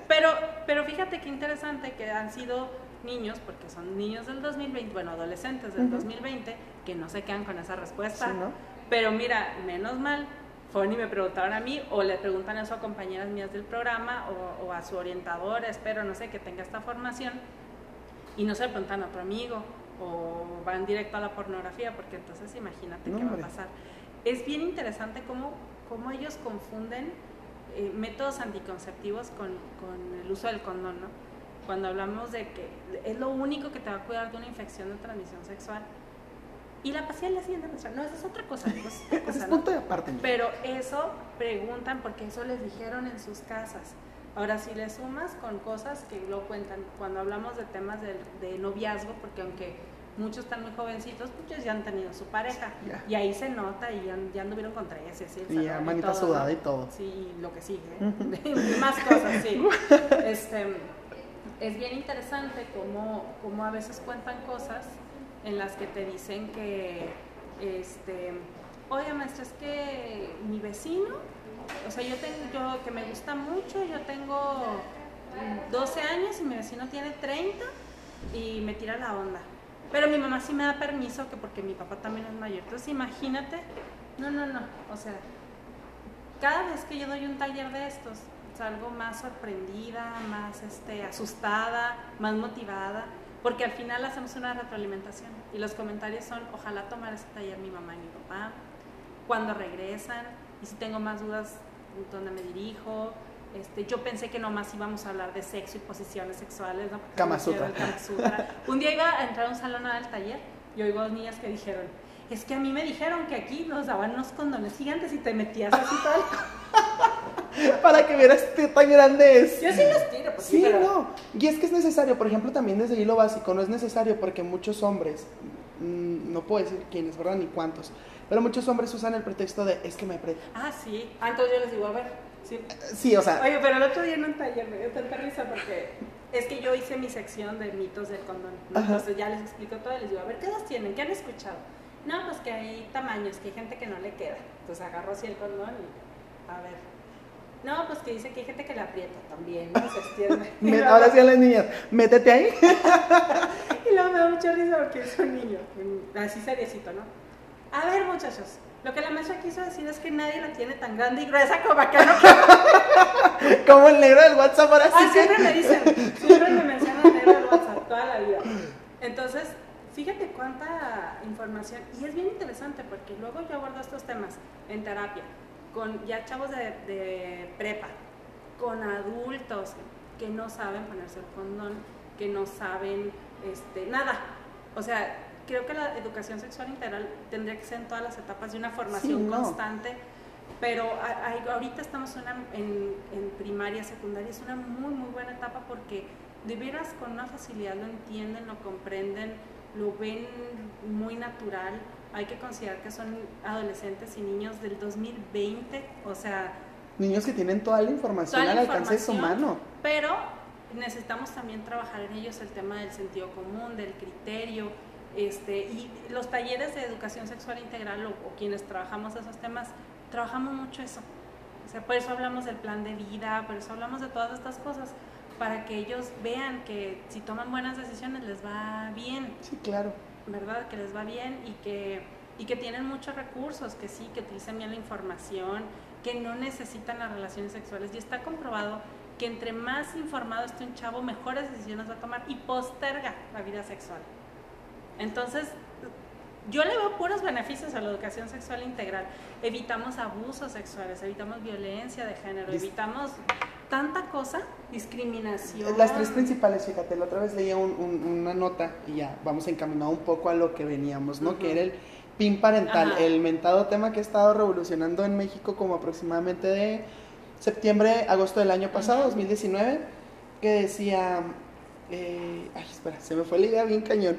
Pero, pero fíjate qué interesante que han sido niños, porque son niños del 2020, bueno, adolescentes del 2020, que no se quedan con esa respuesta. Sí, ¿no? Pero mira, menos mal fueron y me preguntaron a mí o le preguntan a sus compañeras mías del programa o, a su orientador, espero, no sé, que tenga esta formación y no se le preguntan a otro amigo o van directo a la pornografía porque entonces imagínate qué va a pasar. Es bien interesante cómo, cómo ellos confunden eh, métodos anticonceptivos con, con, el uso del condón, ¿no? Cuando hablamos de que es lo único que te va a cuidar de una infección de transmisión sexual y la pastilla la siguiente menstrual. No, esa es otra cosa. es punto de aparte. Pero eso preguntan porque eso les dijeron en sus casas. Ahora, si le sumas con cosas que lo cuentan, cuando hablamos de temas de, noviazgo, porque aunque muchos están muy jovencitos, muchos ya han tenido su pareja. Y ahí se nota y ya, anduvieron contra ella. Sí, y ya manita sudada y todo. Sí, lo que sigue. ¿eh? Más cosas, sí. Este, es bien interesante cómo, cómo a veces cuentan cosas en las que te dicen que, este, oye maestra, es que mi vecino, o sea, yo tengo, yo que me gusta mucho, yo tengo 12 años y mi vecino tiene 30 y me tira la onda. Pero mi mamá sí me da permiso que porque mi papá también es mayor. Entonces imagínate, no, no, no, o sea, cada vez que yo doy un taller de estos, salgo más sorprendida, más este, asustada, más motivada, porque al final hacemos una retroalimentación y los comentarios son, ojalá tomar ese taller mi mamá y mi papá, cuando regresan, y si tengo más dudas, ¿dónde me dirijo? Este, yo pensé que nomás íbamos a hablar de sexo y posiciones sexuales, ¿no? Kama Sutra. Un día iba a entrar a un salón al taller y oigo dos niñas que dijeron, es que a mí me dijeron que aquí nos daban unos condones gigantes y te metías así tal. Para que vieras qué tan grande es. Yo sí los tiro, pues sí, no. Y es que es necesario, por ejemplo, también desde ahí lo básico, no es necesario porque muchos hombres, mm, no puedo decir quiénes, ¿verdad? Ni cuántos, pero muchos hombres usan el pretexto de es que me aprieta. Ah, sí. Ah, entonces yo les digo, a ver. Sí. sí, o sea. Oye, pero el otro día en un taller me dio tanta risa porque es que yo hice mi sección de mitos del condón. Entonces ya les explico todo y les digo, a ver, ¿qué dos tienen? ¿Qué han escuchado? No, pues que hay tamaños, que hay gente que no le queda. Entonces agarro así el condón y a ver. No, pues que dice que hay gente que le aprieta también, no se extiende. Ahora sí a las niñas, métete ahí. y luego me da mucha risa porque es un niño, así seriecito, ¿no? A ver, muchachos, lo que la maestra quiso decir es que nadie la tiene tan grande y gruesa como acá. ¿no? como el negro del WhatsApp ahora sí. Ah, siempre me dicen, siempre me mencionan el negro del WhatsApp toda la vida. Entonces, fíjate cuánta información. Y es bien interesante porque luego yo abordo estos temas en terapia con ya chavos de, de prepa, con adultos que no saben ponerse el condón, que no saben este, nada. O sea, creo que la educación sexual integral tendría que ser en todas las etapas de una formación constante, pero ahorita estamos en, en, primaria, secundaria, es una muy, muy buena etapa porque de veras con una facilidad lo entienden, lo comprenden, lo ven muy natural. Hay que considerar que son adolescentes y niños del 2020, o sea... Niños que tienen toda la información al alcance de su mano. Pero necesitamos también trabajar en ellos el tema del sentido común, del criterio, este, y los talleres de educación sexual integral o, quienes trabajamos esos temas, trabajamos mucho eso. O sea, por eso hablamos del plan de vida, por eso hablamos de todas estas cosas, para que ellos vean que si toman buenas decisiones les va bien. Sí, claro. ¿Verdad? Que les va bien y que, y que tienen muchos recursos, que sí, que utilizan bien la información, que no necesitan las relaciones sexuales. Y está comprobado que entre más informado esté un chavo, mejores decisiones va a tomar y posterga la vida sexual. Entonces, yo le veo puros beneficios a la educación sexual integral. Evitamos abusos sexuales, evitamos violencia de género, evitamos tanta cosa, discriminación. Las tres principales, fíjate, la otra vez leía una nota y ya vamos encaminado un poco a lo que veníamos, ¿no? Que era el PIN parental, el mentado tema que ha estado revolucionando en México como aproximadamente de septiembre, agosto del año pasado, 2019, que decía, eh, ay, espera, se me fue la idea bien cañón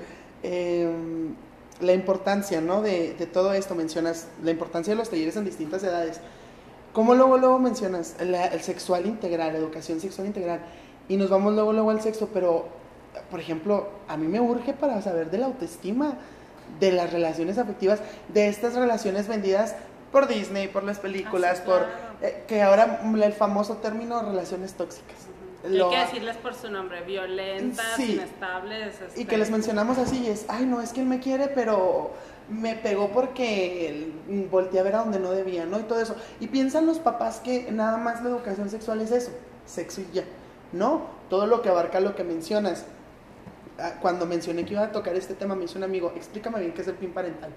Em, la importancia, ¿no? De, todo esto, mencionas la importancia de los talleres en distintas edades. ¿Cómo luego, luego mencionas el sexual integral, la educación sexual integral? Y nos vamos luego, luego al sexo, pero, por ejemplo, a mí me urge para saber de la autoestima, de las relaciones afectivas, de estas relaciones vendidas por Disney, por las películas, ah, por eh, que ahora el famoso término relaciones tóxicas. Hay que decirles por su nombre, violentas, inestables. Y que les este, mencionamos así, es, ay, no, es que él me quiere, pero me pegó porque volteé a ver a donde no debía, ¿no? Y todo eso. Y piensan los papás que nada más la educación sexual es eso, sexo y ya. No, todo lo que abarca lo que mencionas. Ah, cuando mencioné que iba a tocar este tema, me hizo un amigo, explícame bien qué es el PIN parental.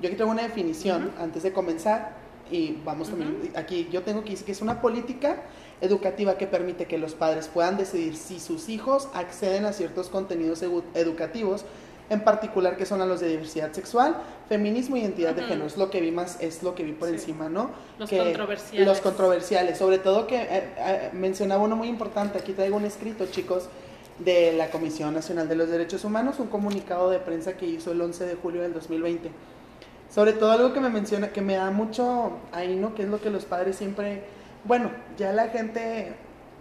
Yo aquí tengo una definición antes de comenzar y vamos también, aquí yo tengo que decir que es una política educativa que permite que los padres puedan decidir si sus hijos acceden a ciertos contenidos educativos, en particular que son a los de diversidad sexual, feminismo y identidad de género. Es lo que vi más, es lo que vi por encima, ¿no? Los controversiales. Los controversiales, sobre todo que eh, eh, mencionaba uno muy importante, aquí traigo un escrito, chicos, de la Comisión Nacional de los Derechos Humanos, un comunicado de prensa que hizo el 11 de julio del 2020. Sobre todo algo que me menciona, que me da mucho ahí, ¿no? Que es lo que los padres siempre bueno, ya la gente,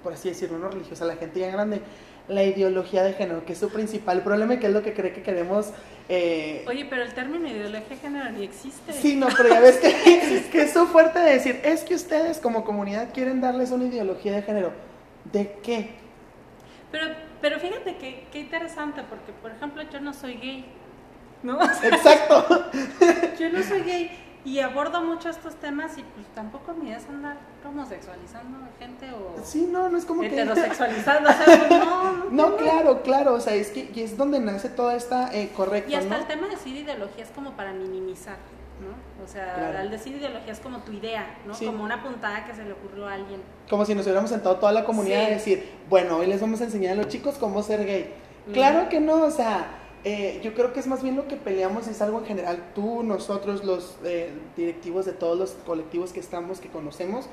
por así decirlo, no religiosa, la gente ya grande, la ideología de género, que es su principal problema y que es lo que cree que queremos. Eh... Oye, pero el término ideología de género ni existe. Sí, no, pero ya ves que, que es su fuerte de decir, es que ustedes como comunidad quieren darles una ideología de género. ¿De qué? Pero, pero fíjate que, qué interesante, porque por ejemplo yo no soy gay. ¿No? Exacto. yo no soy gay y abordo mucho estos temas y pues tampoco me es andar homosexualizando gente o sí, no, no es como heterosexualizando, o sea, pues, no, no, no, claro, claro, o sea, es que y es donde nace toda esta eh, correcto, Y hasta el tema de decir ideología es como para minimizar, ¿no? O sea, al decir ideología es como tu idea, ¿no? Como una puntada que se le ocurrió a alguien. Como si nos hubiéramos sentado toda la comunidad a decir, bueno, hoy les vamos a enseñar a los chicos cómo ser gay. Claro que no, o sea, eh, yo creo que es más bien lo que peleamos, es algo en general, tú, nosotros, los eh, directivos de todos los colectivos que estamos, que conocemos,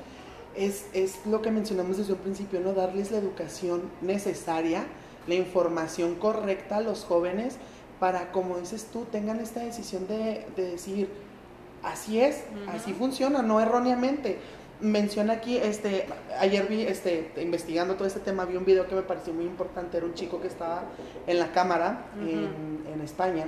es, es lo que mencionamos desde un principio, ¿no? Darles la educación necesaria, la información correcta a los jóvenes para, como dices tú, tengan esta decisión de, de decir, así es, así funciona, no erróneamente menciona aquí, este, ayer vi, este, investigando todo este tema, vi un video que me pareció muy importante, era un chico que estaba en la cámara en, España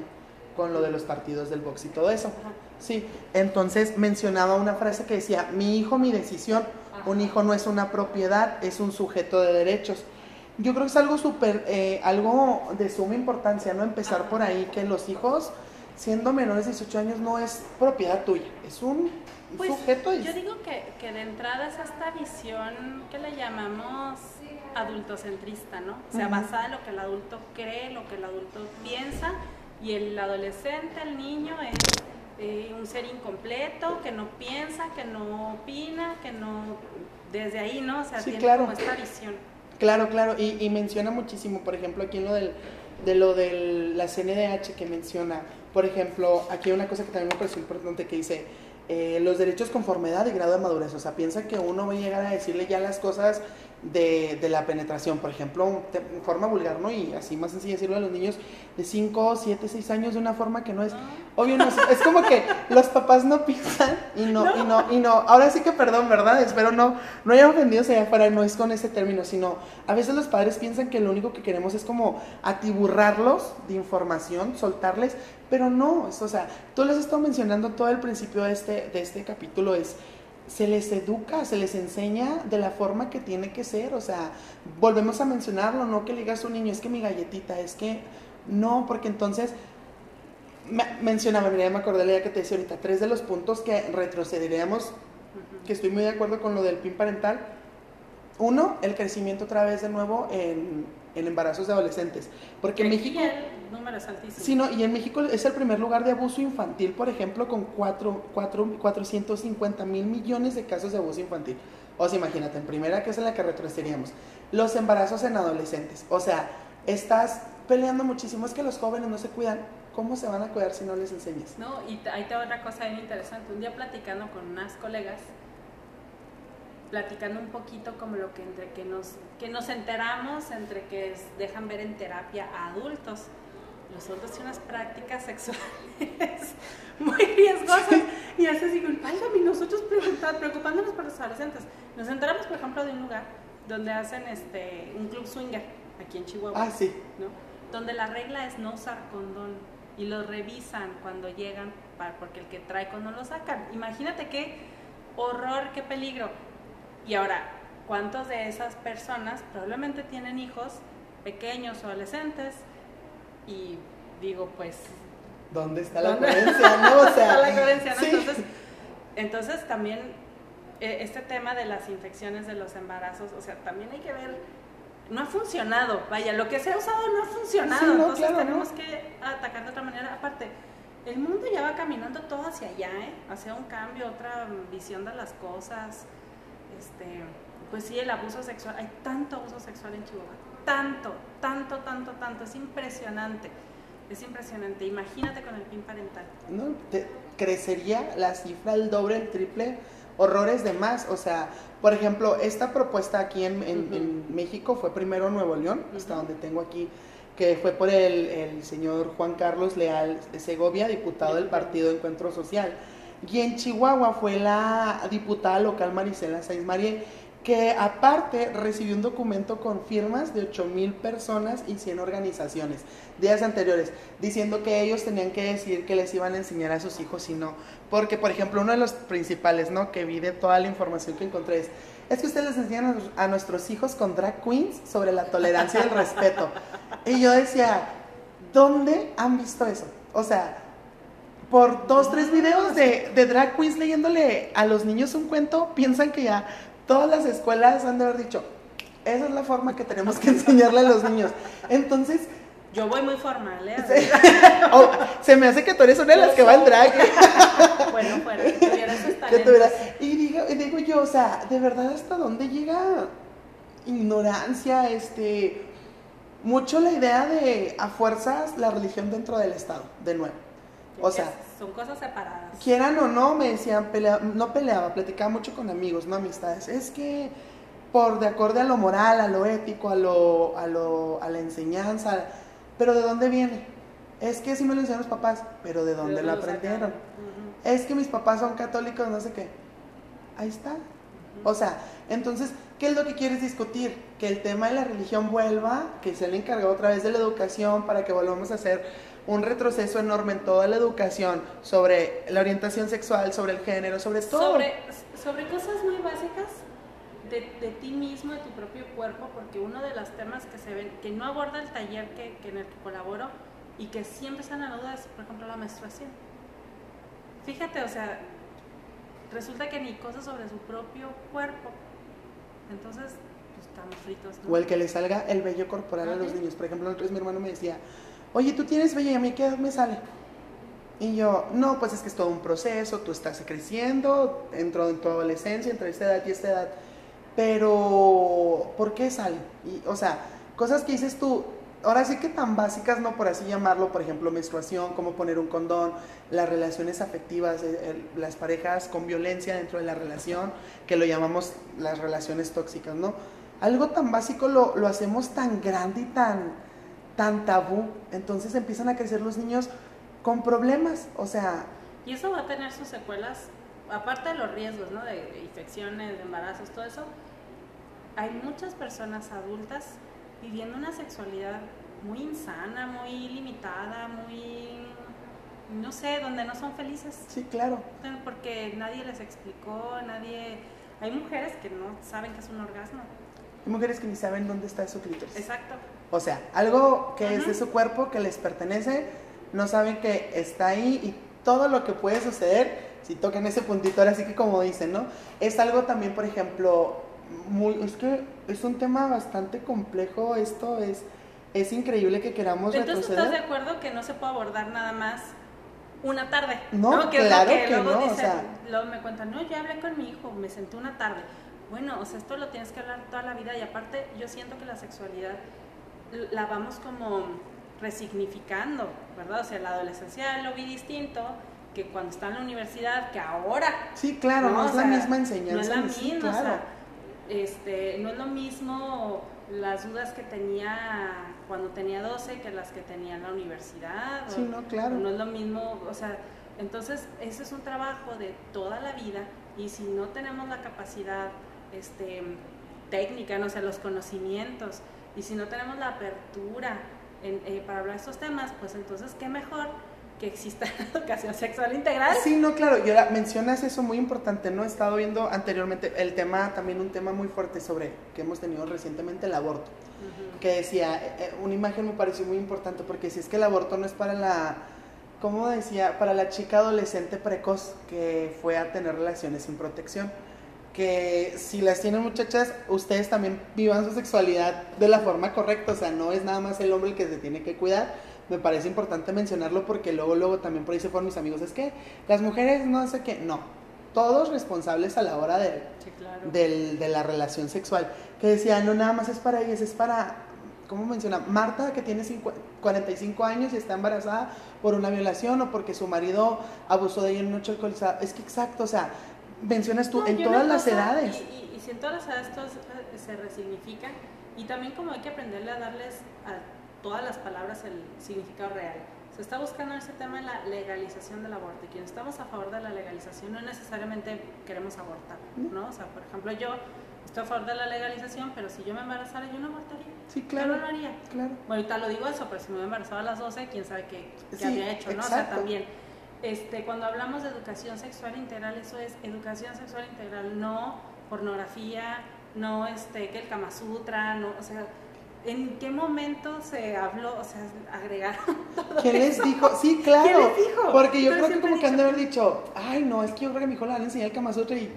con lo de los partidos del box y todo eso. Sí, entonces mencionaba una frase que decía, mi hijo, mi decisión, un hijo no es una propiedad, es un sujeto de derechos. Yo creo que es algo súper, eh, algo de suma importancia, ¿no? Empezar por ahí, que los hijos, siendo menores de 18 años, no es propiedad tuya, es un pues, yo digo que, que, de entrada es esta visión que le llamamos adultocentrista, ¿no? O sea, basada en lo que el adulto cree, lo que el adulto piensa, y el adolescente, el niño, es eh, un ser incompleto, que no piensa, que no opina, que no... Desde ahí, ¿no? O sea, tiene como esta visión. Claro, claro, y, y, menciona muchísimo, por ejemplo, aquí en lo del, de lo de la CNDH que menciona, por ejemplo, aquí hay una cosa que también me pareció importante que dice, eh, los derechos conforme edad y grado de madurez. O sea, piensa que uno va a llegar a decirle ya las cosas de, de la penetración, por ejemplo, de forma vulgar, ¿no? Y así más sencillo decirlo a los niños de 5, 7, 6 años de una forma que no es, obvio, no, es como que los papás no piensan y no, y no, y no, ahora sí que perdón, ¿verdad? Espero no, no haya ofendido allá afuera, no es con ese término, sino a veces los padres piensan que lo único que queremos es como atiburrarlos de información, soltarles, pero no, o sea, tú les has estado mencionando todo el principio de este, de este capítulo, es se les educa, se les enseña de la forma que tiene que ser, o sea, volvemos a mencionarlo, no que le digas a un niño, es que mi galletita, es que no, porque entonces mencionaba, mira, me acordé la idea que te decía ahorita, tres de los puntos que retrocederíamos, que estoy muy de acuerdo con lo del PIN parental. Uno, el crecimiento otra vez de nuevo en, en embarazos de adolescentes. Porque en México... El número es altísimo. Sí, no, y en México es el primer lugar de abuso infantil, por ejemplo, con 4, 4, 450 mil millones de casos de abuso infantil. O sea, imagínate, en primera que es en la que retrocederíamos. Los embarazos en adolescentes. O sea, estás peleando muchísimo, es que los jóvenes no se cuidan. ¿Cómo se van a cuidar si no les enseñas? No, y ahí te va otra cosa bien interesante. Un día platicando con unas colegas, platicando un poquito como lo que entre que nos que nos enteramos entre que dejan ver en terapia a adultos los adultos tienen unas prácticas sexuales muy riesgosas. Y hace así y nosotros preocupándonos por los adolescentes nos enteramos por ejemplo de un lugar donde hacen este un club swinger aquí en Chihuahua ah sí. ¿no? donde la regla es no usar condón y lo revisan cuando llegan para, porque el que trae condón lo sacan. Imagínate qué horror qué peligro. Y ahora, ¿cuántos de esas personas probablemente tienen hijos pequeños o adolescentes? Y digo, pues... ¿Dónde está la coherencia? No, está la coherencia? Entonces, entonces también e, este tema de las infecciones de los embarazos, o sea, también hay que ver, no ha funcionado, vaya, lo que se ha usado no ha funcionado, entonces tenemos que atacar de otra manera. Aparte, el mundo ya va caminando todo hacia allá, ¿eh? hacia un cambio, otra visión de las cosas este, pues sí, el abuso sexual, hay tanto abuso sexual en Chihuahua, tanto, tanto, tanto, tanto, es impresionante, es impresionante, imagínate con el PIN parental. No, crecería la cifra, el doble, el triple, horrores de más, o sea, por ejemplo, esta propuesta aquí en, México fue primero Nuevo León, hasta donde tengo aquí, que fue por el, el señor Juan Carlos Leal de Segovia, diputado del Partido Encuentro Social. Y en Chihuahua fue la diputada local Marisela Saiz María, que aparte recibió un documento con firmas de 8 mil personas y 100 organizaciones, días anteriores, diciendo que ellos tenían que decir que les iban a enseñar a sus hijos y no. Porque, por ejemplo, uno de los principales, ¿no? Que vi de toda la información que encontré es, es que ustedes les enseñan a nuestros hijos con drag queens sobre la tolerancia y el respeto. Y yo decía, ¿dónde han visto eso? O sea, por dos, tres videos de, de drag queens leyéndole a los niños un cuento, piensan que ya todas las escuelas han de haber dicho, esa es la forma que tenemos que enseñarle a los niños. Entonces, Yo voy muy formal, ¿eh? oh, se me hace que tú eres una de las que va en drag. bueno, fuera, que tuviera talentos. y, digo, digo yo, o sea, de verdad, ¿hasta dónde llega ignorancia? Este, mucho la idea de a fuerzas la religión dentro del Estado, de nuevo. O sea, son cosas separadas. quieran o no, me decían, pelea- no peleaba, platicaba mucho con amigos, no amistades. Es que por de acorde a lo moral, a lo ético, a lo, a lo, a la enseñanza, pero ¿de dónde viene? Es que sí me lo enseñaron los papás, pero ¿de dónde ¿De lo dónde lo aprendieron? Es que mis papás son católicos, no sé qué. Ahí está. O sea, entonces, ¿qué es lo que quieres discutir? Que el tema de la religión vuelva, que se le encargado otra vez de la educación para que volvamos a hacer un retroceso enorme en toda la educación sobre la orientación sexual, sobre el género, sobre todo. Sobre, sobre cosas muy básicas de, de ti mismo, de tu propio cuerpo, porque uno de los temas que se ven, que no aborda el taller que, que en el que colaboro y que siempre están a la duda es, por ejemplo, la menstruación. Fíjate, o sea, resulta que ni cosas sobre su propio cuerpo. Entonces, pues estamos fritos. ¿no? O el que le salga el vello corporal a los niños. Por ejemplo, entonces mi hermano me decía, oye, tú tienes vello y a mí qué me sale. Y yo, no, pues es que es todo un proceso, tú estás creciendo, entró en tu adolescencia, entre esta edad y esta edad. Pero, ¿por qué sale? Y, o sea, cosas que dices tú, ahora sí que tan básicas, no por así llamarlo, por ejemplo, menstruación, cómo poner un condón, las relaciones afectivas, las parejas con violencia dentro de la relación, que lo llamamos las relaciones tóxicas, ¿no? Algo tan básico lo, lo hacemos tan grande y tan, tan tabú, entonces empiezan a crecer los niños con problemas, o sea, Y eso va a tener sus secuelas, aparte de los riesgos, ¿no? De, infecciones, de embarazos, todo eso. Hay muchas personas adultas viviendo una sexualidad muy insana, muy limitada, muy, no sé, donde no son felices. sí, claro. Porque nadie les explicó, nadie... Hay mujeres que no saben que es un orgasmo. Hay mujeres que ni saben dónde está su clítoris. Exacto. O sea, algo que es de su cuerpo, que les pertenece, no saben que está ahí y todo lo que puede suceder si tocan ese puntito, ahora sí que como dicen, ¿no? Es algo también, por ejemplo, muy, es que es un tema bastante complejo, esto es, es increíble que queramos Entonces, ¿estás de retroceder. acuerdo que no se puede abordar nada más una tarde? No, Que claro que luego no, o dicen- sea. luego me cuentan, no, yo hablé con mi hijo, me senté una tarde. Bueno, o sea, esto lo tienes que hablar toda la vida y aparte yo siento que la sexualidad la vamos como resignificando, ¿verdad? O sea, la adolescencia lo vi distinto que cuando está en la universidad, que ahora Sí, claro, no, o es la sea, misma No enseñanza. es la misma, o sea, este, no es lo mismo las dudas que tenía cuando tenía 12 que las que tenía en la universidad. o- Sí, no, claro. No es lo mismo, o sea, entonces ese es un trabajo de toda la vida y si no tenemos la capacidad este, técnica, no sé, los conocimientos y si no tenemos la apertura en- eh, para hablar de estos temas, pues entonces qué mejor que exista la educación sexual integral. Sí, no, claro, y ahora mencionas eso muy importante, ¿no? He estado viendo anteriormente el tema, también un tema muy fuerte sobre que hemos tenido recientemente, el aborto. Que decía, eh, eh, una imagen me pareció muy importante porque si es que el aborto no es para la, ¿cómo decía? Para la chica adolescente precoz que fue a tener relaciones sin protección. Que si las tienen muchachas, ustedes también vivan su sexualidad de la forma correcta, o sea, no es nada más el hombre el que se tiene que cuidar. Me parece importante mencionarlo porque luego, luego también por ahí se fueron mis amigos, es que las mujeres no sé qué, no, todos responsables a la hora de, Sí, claro. del- de la relación sexual. Que decía, no nada más es para ellas, es para, ¿cómo menciona? Marta, que tiene cincu- 45 años y está embarazada por una violación o porque su marido abusó de ella en una noche alcoholizada. Es que exacto, o sea, mencionas tú No, en todas las edades. Y, y- y si en todas las edades esto se, se resignifica, y también como hay que aprenderle a darles a todas las palabras el significado real. Se está buscando ese tema la legalización del aborto, y quienes estamos a favor de la legalización no necesariamente queremos abortar, ¿no? O sea, por ejemplo, yo estoy a favor de la legalización, pero si yo me embarazara, yo no abortaría. Sí, Yo claro, no lo haría. claro. Bueno, ahorita lo digo eso, pero si me hubiera embarazado a las 12, quién sabe qué, qué Sí, había hecho, ¿no? O sea, exacto. también, este, cuando hablamos de educación sexual integral, eso es educación sexual integral, no pornografía, no este, que el Kama Sutra, no, o sea, ¿En qué momento se habló, o sea, agregaron todo ¿Quién les dijo? Sí, claro. ¿Quién les dijo? Porque yo Pero creo que como que han de haber dicho, ay, no, es que yo creo que mi hijo le van a enseñar el Kama Sutra y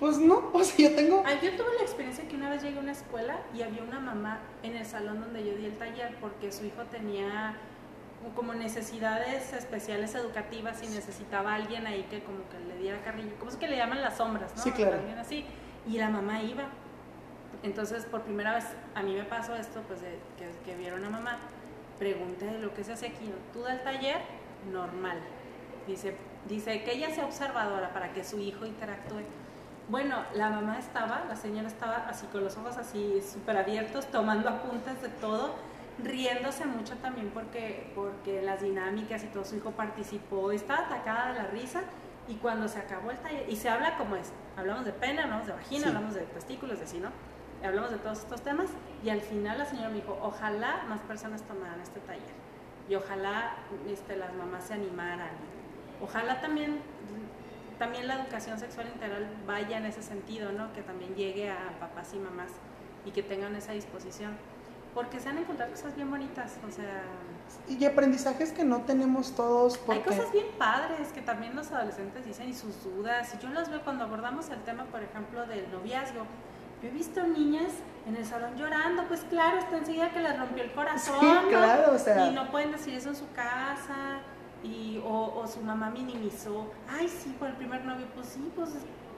pues no, o sea, yo tengo... Ah, yo tuve la experiencia que una vez llegué a una escuela y había una mamá en el salón donde yo di el taller porque su hijo tenía como necesidades especiales educativas y necesitaba alguien ahí que como que le diera carrillo, como es que le llaman las sombras, ¿no? Sí, claro. Alguien así. Y la mamá iba. Entonces, por primera vez a mí me pasó esto, pues de que, que vieron a mamá, pregunté de lo que se hace aquí. Tú del taller, normal. Dice, dice que ella sea observadora para que su hijo interactúe. Bueno, la mamá estaba, la señora estaba así con los ojos así súper abiertos, tomando apuntes de todo, riéndose mucho también porque, porque las dinámicas y todo su hijo participó, estaba atacada de la risa y cuando se acabó el taller, y se habla como es, hablamos de pena, hablamos de vagina, Sí. hablamos de testículos, de así, ¿no? Hablamos de todos estos temas y al final la señora me dijo, ojalá más personas tomaran este taller y ojalá este, las mamás se animaran. Ojalá también, también la educación sexual integral vaya en ese sentido, ¿no? Que también llegue a papás y mamás y que tengan esa disposición. Porque se han encontrado cosas bien bonitas, o sea, Y aprendizajes que no tenemos todos porque... hay cosas bien padres que también los adolescentes dicen y sus dudas. Y yo las veo cuando abordamos el tema, por ejemplo, del noviazgo. Yo he visto niñas en el salón llorando, pues claro, está enseguida que les rompió el corazón. Sí, ¿no? claro, o sea- Y no pueden decir eso en su casa. Y, o, o su mamá minimizó. Ay, sí, por el primer novio, pues sí, pues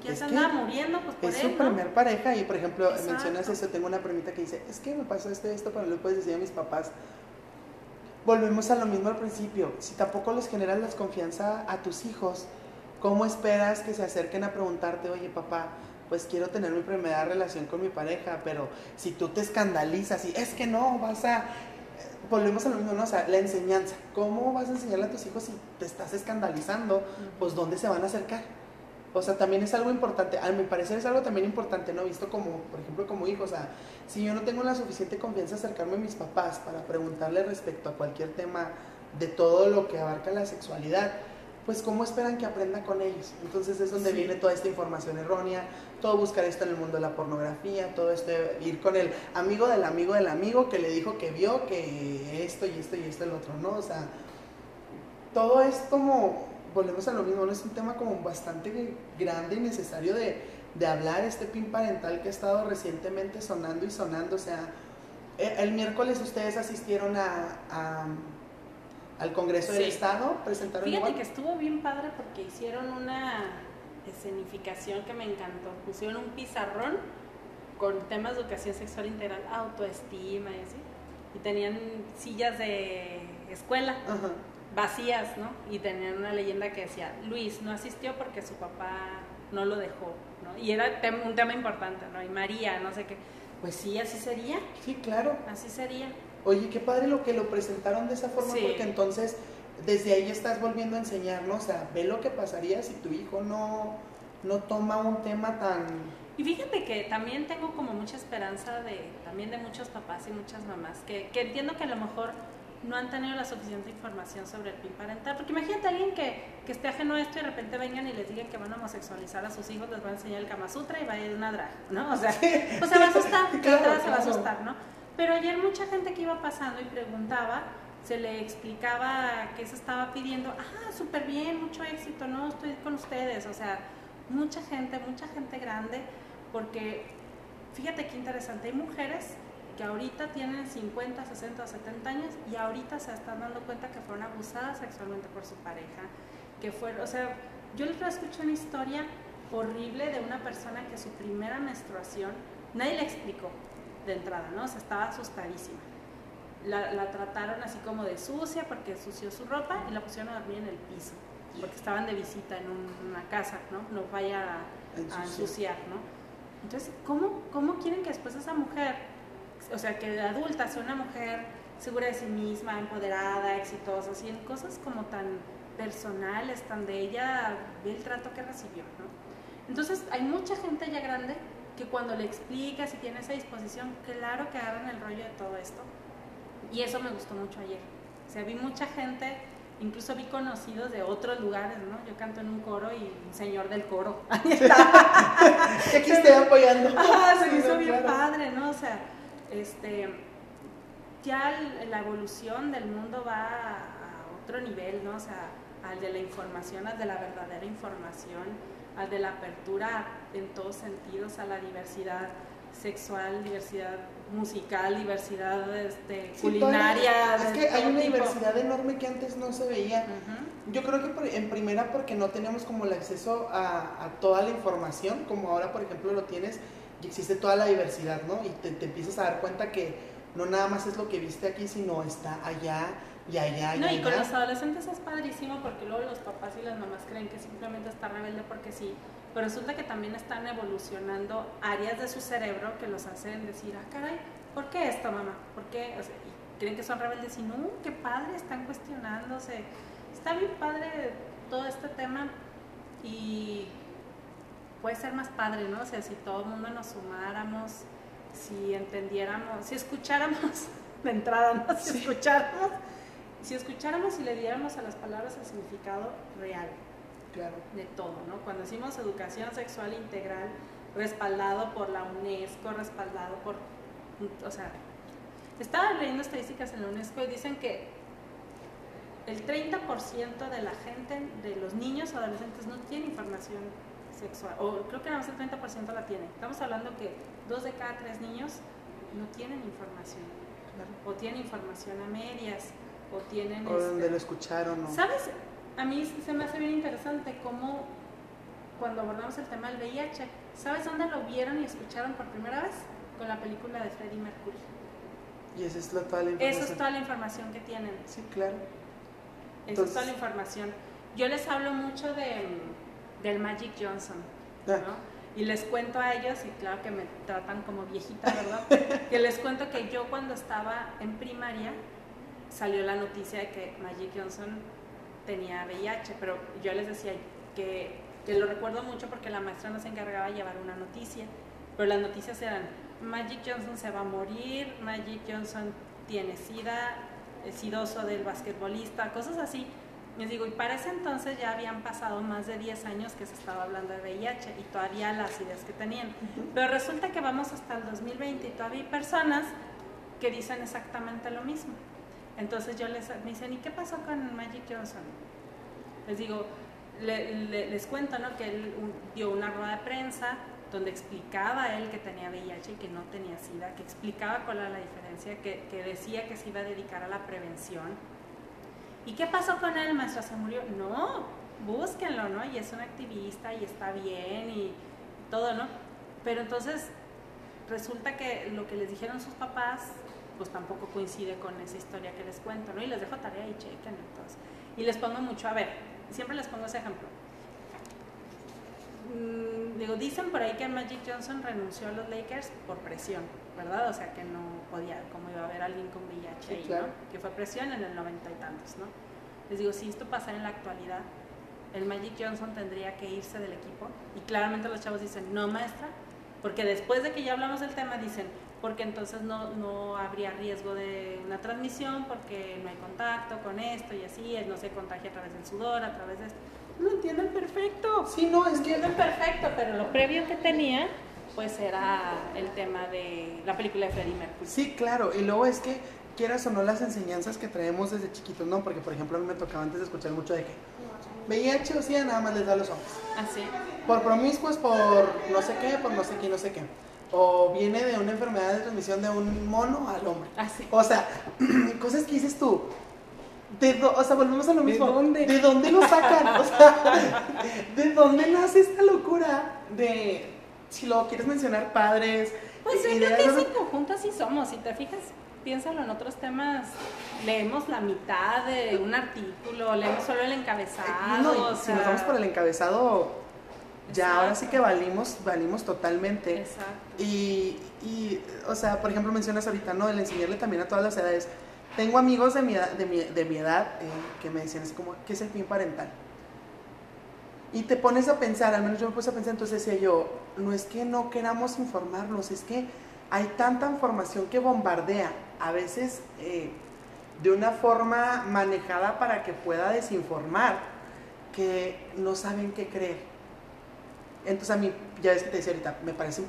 ya Es se andaba muriendo, pues por Es él, su ¿no? primer pareja y, por ejemplo, Exacto. mencionas eso, tengo una primita que dice, es que me pasó esto y esto, pero no le puedes decir a mis papás. Volvemos a lo mismo al principio, si tampoco les generas la confianza a tus hijos, ¿cómo esperas que se acerquen a preguntarte, oye papá, pues quiero tener mi primera relación con mi pareja, pero si tú te escandalizas y es que no, vas a... Volvemos a lo mismo, ¿no? O sea, la enseñanza. ¿Cómo vas a enseñarle a tus hijos si te estás escandalizando? Pues ¿dónde se van a acercar? O sea, también es algo importante, a mi parecer es algo también importante, ¿no? Visto como, por ejemplo, como hijo, o sea, si yo no tengo la suficiente confianza de acercarme a mis papás para preguntarle respecto a cualquier tema de todo lo que abarca la sexualidad, pues ¿cómo esperan que aprenda con ellos? Entonces es donde Sí. viene toda esta información errónea, todo buscar esto en el mundo de la pornografía, todo esto de ir con el amigo del amigo del amigo que le dijo que vio que esto y esto y esto y el otro, ¿no? O sea, todo es como, volvemos a lo mismo, ¿no? Es un tema como bastante grande y necesario de, de hablar, este pin parental que ha estado recientemente sonando y sonando, o sea, eh, el miércoles ustedes asistieron a, a- al Congreso del. Estado, presentaron Fíjate igual? que estuvo bien padre porque hicieron una escenificación que me encantó. Pusieron un pizarrón con temas de educación sexual integral, autoestima y así. Y tenían sillas de escuela Ajá. Vacías, ¿no? Y tenían una leyenda que decía, Luis no asistió porque su papá no lo dejó, ¿no? Y era un tema importante, ¿no? Y María, no sé qué. Pues sí, así sería, Sí, claro. así sería. Oye, qué padre lo que lo presentaron de esa forma, Sí. porque entonces desde ahí estás volviendo a enseñarnos, o sea, ve lo que pasaría si tu hijo no, no toma un tema tan... Y fíjate que también tengo como mucha esperanza de también de muchos papás y muchas mamás que, que entiendo que a lo mejor no han tenido la suficiente información sobre el PIN parental. Porque imagínate a alguien que, que esté ajeno a esto y de repente vengan y les digan que van a homosexualizar a sus hijos, les van a enseñar el Kama Sutra y va a ir una drag, ¿no? O sea, pues se va a asustar, Claro, se va a asustar, ¿no? Pero ayer mucha gente que iba pasando y preguntaba, se le explicaba qué se estaba pidiendo, ah, súper bien, mucho éxito, no, estoy con ustedes, o sea, mucha gente, mucha gente grande, porque fíjate qué interesante, hay mujeres que ahorita tienen 50, 60, 70 años y ahorita se están dando cuenta que fueron abusadas sexualmente por su pareja, que fueron, o sea, yo les escuché una historia horrible de una persona que su primera menstruación, nadie le explicó de entrada, ¿no? O sea, estaba asustadísima. La, la trataron así como de sucia porque ensució su ropa y la pusieron a dormir en el piso, porque estaban de visita en un- una casa, ¿no? No vaya a, a Ensuciar. ensuciar, ¿no? Entonces, ¿cómo, ¿cómo quieren que después esa mujer, o sea, que de adulta sea una mujer segura de sí misma, empoderada, exitosa, así en cosas como tan personales, tan de ella, ve el trato que recibió, ¿no? Entonces, hay mucha gente ya grande que cuando le explicas y tiene esa disposición, claro que agarran el rollo de todo esto. Y eso me gustó mucho ayer. O sea, vi mucha gente, incluso vi conocidos de otros lugares, ¿no? Yo canto en un coro y un señor del coro. Ahí está. Aquí estoy apoyando. Ajá, se me hizo bien padre, ¿no? O sea, este, ya la evolución del mundo va a, otro nivel, ¿no? O sea, al de la información, al de la verdadera información, al de la apertura en todos sentidos a la diversidad sexual, diversidad musical, diversidad este, culinaria. es que hay una diversidad enorme que antes no se veía. Yo creo que en primera porque no teníamos como el acceso a, toda la información, como ahora por ejemplo lo tienes y existe toda la diversidad, ¿no? Y te, empiezas a dar cuenta que no nada más es lo que viste aquí, sino está allá y allá. no, y con los adolescentes es padrísimo porque luego los papás y las mamás creen que simplemente está rebelde porque sí, pero resulta que también están evolucionando áreas de su cerebro que los hacen decir, ah, caray, ¿por qué esto, mamá? ¿Por qué? O sea, y creen que son rebeldes y no, qué padre, están cuestionándose está bien padre todo este tema y puede ser más padre, ¿no? O sea, si todo el mundo nos sumáramos, si entendiéramos, si escucháramos de entrada, ¿no? Si escucháramos, si escucháramos y le diéramos a las palabras el significado real. Claro. De todo, ¿no? Cuando decimos educación sexual integral, respaldado por la UNESCO, respaldado por, o sea, estaba leyendo estadísticas en la UNESCO y dicen que el 30% de la gente, de los niños o adolescentes, no tiene información sexual, o creo que nada más el 30% la tiene. Estamos hablando que dos de cada tres niños no tienen información, o tienen información a medias, o tienen... O donde este lo escucharon. ¿Sabes? A mí se me hace bien interesante cómo cuando abordamos el tema del VIH, ¿sabes dónde lo vieron y escucharon por primera vez? Con la película de Freddie Mercury. Y esa es toda la información. Esa es toda la información que tienen. Sí, claro. Esa es toda la información. Yo les hablo mucho de, del Magic Johnson, ah. ¿no? Y les cuento a ellos, y claro que me tratan como viejita, ¿verdad? que les cuento que yo cuando estaba en primaria salió la noticia de que Magic Johnson tenía VIH, pero yo les decía que, que lo recuerdo mucho porque la maestra nos encargaba de llevar una noticia, pero las noticias eran Magic Johnson se va a morir, Magic Johnson tiene SIDA, sidoso del basquetbolista, cosas así. Les digo, y para ese entonces ya habían pasado más de 10 años que se estaba hablando de VIH y todavía las ideas que tenían. Pero resulta que vamos hasta el 2020 y todavía hay personas que dicen exactamente lo mismo. Entonces yo les me dicen, ¿y qué pasó con Magic Johnson? Les digo, les cuento, ¿no? Que él dio una rueda de prensa donde explicaba él que tenía VIH y que no tenía SIDA, que explicaba cuál era la diferencia, que, decía que se iba a dedicar a la prevención. ¿Y qué pasó con él? Maestra, se murió. No, búsquenlo, ¿no? Y es un activista y está bien y todo, ¿no? Pero entonces resulta que lo que les dijeron sus papás, pues tampoco coincide con esa historia que les cuento, ¿no? Y les dejo tarea y chequen entonces. Y les pongo mucho, a ver, siempre les pongo ese ejemplo Mm, digo, dicen por ahí que Magic Johnson renunció a los Lakers por presión, ¿verdad? O sea, que no podía, como iba a haber alguien con VIH ahí, ¿no? Que fue presión en el noventa y tantos, ¿no? Les digo, si esto pasara en la actualidad, el Magic Johnson tendría que irse del equipo. Y claramente los chavos dicen, no, maestra, porque después de que ya hablamos del tema, dicen, porque entonces no, no habría riesgo de una transmisión, porque no hay contacto con esto y así, no se contagia a través del sudor, a través de esto lo entienden perfecto. Sí, no, es lo entienden perfecto, pero lo previo que tenía, pues era el tema de la película de Freddie Mercury. Sí, claro, y luego es que quieras o no las enseñanzas que traemos desde chiquitos, ¿no? Porque, por ejemplo, a mí me tocaba antes de escuchar mucho de que VIH o SIDA nada más les da a los hombres. Ah, sí. Por promiscuos, por no sé qué, por no sé qué, no sé qué. O viene de una enfermedad de transmisión de un mono al hombre. Ah, sí. O sea, cosas que dices tú, de o sea, volvemos a lo mismo. ¿De dónde? ¿De dónde lo sacan? O sea, ¿de dónde nace esta locura de, si lo quieres mencionar, padres? Pues yo creo que en conjunto así somos. Si te fijas, piénsalo en otros temas. Leemos la mitad de un artículo, leemos solo el encabezado. No, si nos vamos por el encabezado, ya ahora sí que valimos, valimos totalmente. Exacto. Y, y, o sea, por ejemplo, mencionas ahorita, ¿no? El enseñarle también a todas las edades tengo amigos de mi edad, de mi, de mi edad eh, que me decían así como, ¿qué es el fin parental? Y te pones a pensar, al menos yo me puse a pensar, entonces decía yo, no es que no queramos informarnos, es que hay tanta información que bombardea, a veces eh, de una forma manejada para que pueda desinformar, que no saben qué creer. Entonces a mí, ya ves que te decía ahorita, me parece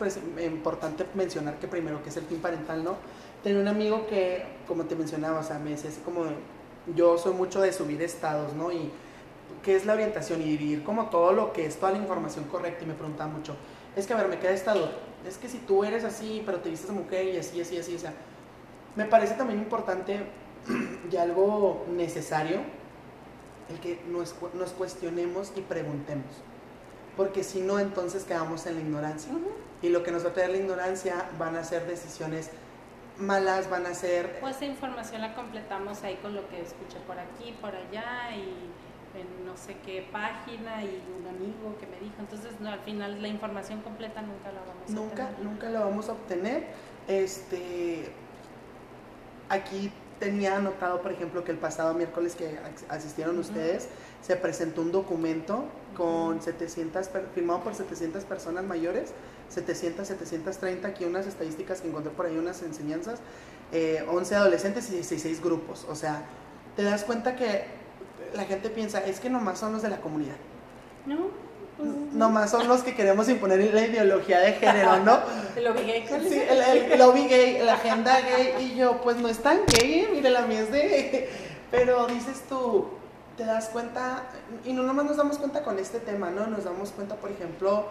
importante mencionar que primero que es el fin parental, ¿no? Tenía un amigo que, como te mencionaba, o sea, me decía así como, yo soy mucho de subir estados, ¿no? Y qué es la orientación y dividir como todo lo que es toda la información correcta y me preguntaba mucho, es que a ver, me queda estado, es que si tú eres así, pero te vistes mujer y así, así, así, o sea, me parece también importante y algo necesario el que nos, nos cuestionemos y preguntemos porque si no, entonces quedamos en la ignorancia. Y lo que nos va a traer la ignorancia van a ser decisiones malas, van a ser... Pues esa información la completamos ahí con lo que escuché por aquí, por allá y en no sé qué página y un amigo que me dijo. Entonces, no, al final la información completa nunca la vamos a nunca, obtener. Nunca la vamos a obtener. Este, aquí tenía anotado, por ejemplo, que el pasado miércoles que asistieron ustedes, se presentó un documento con 700, firmado por 700 personas mayores, 700, 730, aquí unas estadísticas que encontré por ahí, unas enseñanzas, 11 eh, adolescentes y 16 grupos. O sea, te das cuenta que la gente piensa, es que nomás son los de la comunidad. No. Pues, nomás son los que queremos imponer la ideología de género, ¿no? el lobby gay. Sí, el, lobby gay, la agenda gay, y yo, pues no es tan gay, mire, la mía es de... Pero dices tú, te das cuenta, y no nomás nos damos cuenta con este tema, ¿no? Nos damos cuenta, por ejemplo,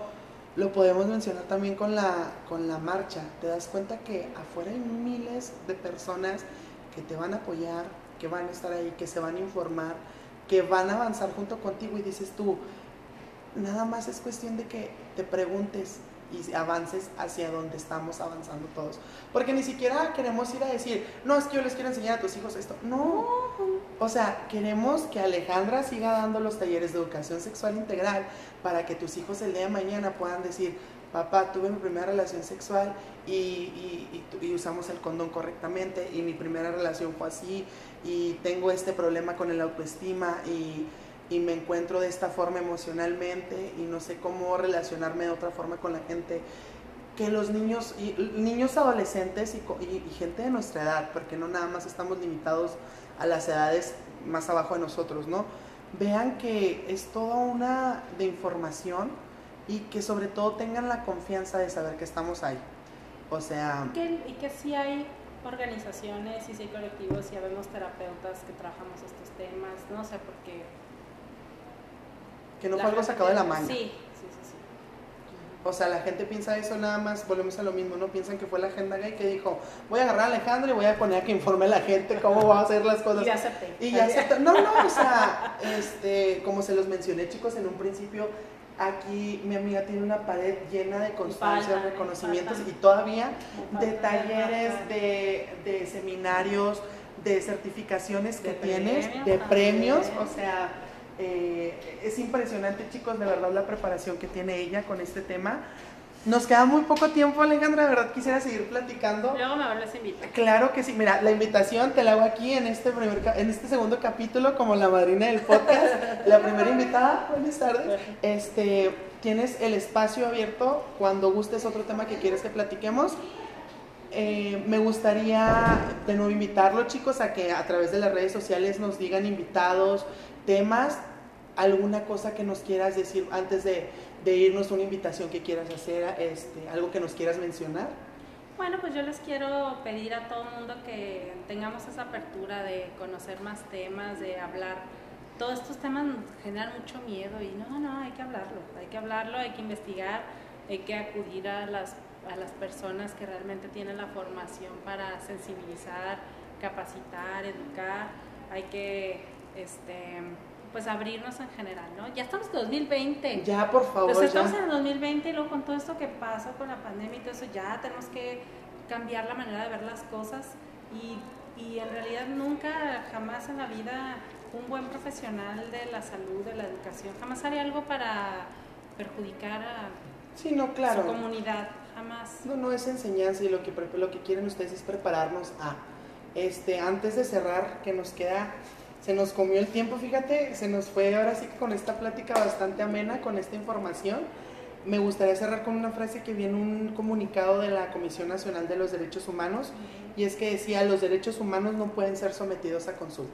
lo podemos mencionar también con la, con la marcha. Te das cuenta que afuera hay miles de personas que te van a apoyar, que van a estar ahí, que se van a informar, que van a avanzar junto contigo y dices tú, nada más es cuestión de que te preguntes y avances hacia donde estamos avanzando todos. Porque ni siquiera queremos ir a decir, no, es que yo les quiero enseñar a tus hijos esto. No. O sea, queremos que Alejandra siga dando los talleres de educación sexual integral para que tus hijos el día de mañana puedan decir, papá, tuve mi primera relación sexual y, usamos el condón correctamente y mi primera relación fue así y tengo este problema con el autoestima y y me encuentro de esta forma emocionalmente y no sé cómo relacionarme de otra forma con la gente. Que los niños, y, niños adolescentes y, gente de nuestra edad, porque no nada más estamos limitados a las edades más abajo de nosotros, ¿no? Vean que es toda una de información y que sobre todo tengan la confianza de saber que estamos ahí. O sea... y que sí hay organizaciones y sí hay colectivos y habemos terapeutas que trabajamos estos temas, ¿no? O sea, porque que no fue algo sacado de la manga. Sí, sí, sí, sí. O sea, la gente piensa eso nada más, volvemos a lo mismo, ¿no? Piensan que fue la agenda gay que dijo, voy a agarrar a Alejandro y voy a poner a que informe a la gente cómo va a hacer las cosas. Y ya acepté. Y ya acepté. No, no, o sea, este, como se los mencioné, chicos, en un principio, aquí mi amiga tiene una pared llena de constancias, reconocimientos y todavía de talleres, de, de seminarios, de certificaciones que tienes, de premios, o sea eh, es impresionante, chicos, de verdad la preparación que tiene ella con este tema. Nos queda muy poco tiempo, Alejandra, de verdad quisiera seguir platicando. Luego me vuelves a invitar. Claro que sí, mira, la invitación te la hago aquí en este, primer, en este segundo capítulo como la madrina del podcast, la primera invitada, buenas tardes. Este, tienes el espacio abierto cuando gustes otro tema que quieres que platiquemos. Eh, me gustaría de nuevo invitarlo, chicos, a que a través de las redes sociales nos digan invitados, temas, alguna cosa que nos quieras decir antes de, irnos, una invitación que quieras hacer, este, algo que nos quieras mencionar. Bueno, pues yo les quiero pedir a todo el mundo que tengamos esa apertura de conocer más temas, de hablar. Todos estos temas generan mucho miedo y no, no, hay que hablarlo, hay que hablarlo, hay que investigar, hay que acudir a las, a las personas que realmente tienen la formación para sensibilizar, capacitar, educar, hay que este, pues abrirnos en general, ¿no? Ya estamos en 2020. Ya, por favor. Pues estamos en 2020 y luego con todo esto que pasó con la pandemia y todo eso, ya tenemos que cambiar la manera de ver las cosas y, y en realidad nunca, jamás en la vida un buen profesional de la salud, de la educación, jamás haría algo para perjudicar a sí, no, claro. su comunidad, jamás. No, no es enseñanza y lo que, lo que quieren ustedes es prepararnos a, este, antes de cerrar, que nos queda se nos comió el tiempo, fíjate, se nos fue ahora sí que con esta plática bastante amena, con esta información. Me gustaría cerrar con una frase que viene un comunicado de la Comisión Nacional de los Derechos Humanos y es que decía, los derechos humanos no pueden ser sometidos a consulta.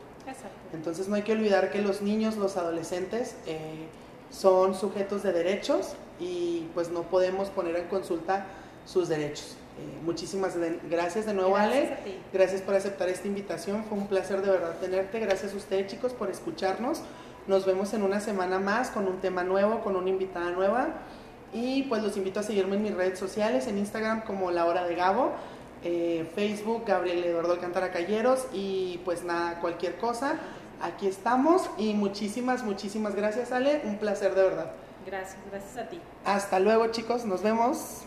Entonces no hay que olvidar que los niños, los adolescentes, eh, son sujetos de derechos y pues no podemos poner en consulta sus derechos. Eh, muchísimas gracias de nuevo, Ale. Gracias por aceptar esta invitación. Fue un placer de verdad tenerte. Gracias a ustedes, chicos, por escucharnos. Nos vemos en una semana más con un tema nuevo, con una invitada nueva. Y pues los invito a seguirme en mis redes sociales, en Instagram como La Hora de Gabo, eh, Facebook Gabriel Eduardo Alcántara Calleros y pues nada, cualquier cosa, aquí estamos y muchísimas, muchísimas gracias Ale, un placer de verdad. Gracias, gracias a ti. Hasta luego chicos, nos vemos.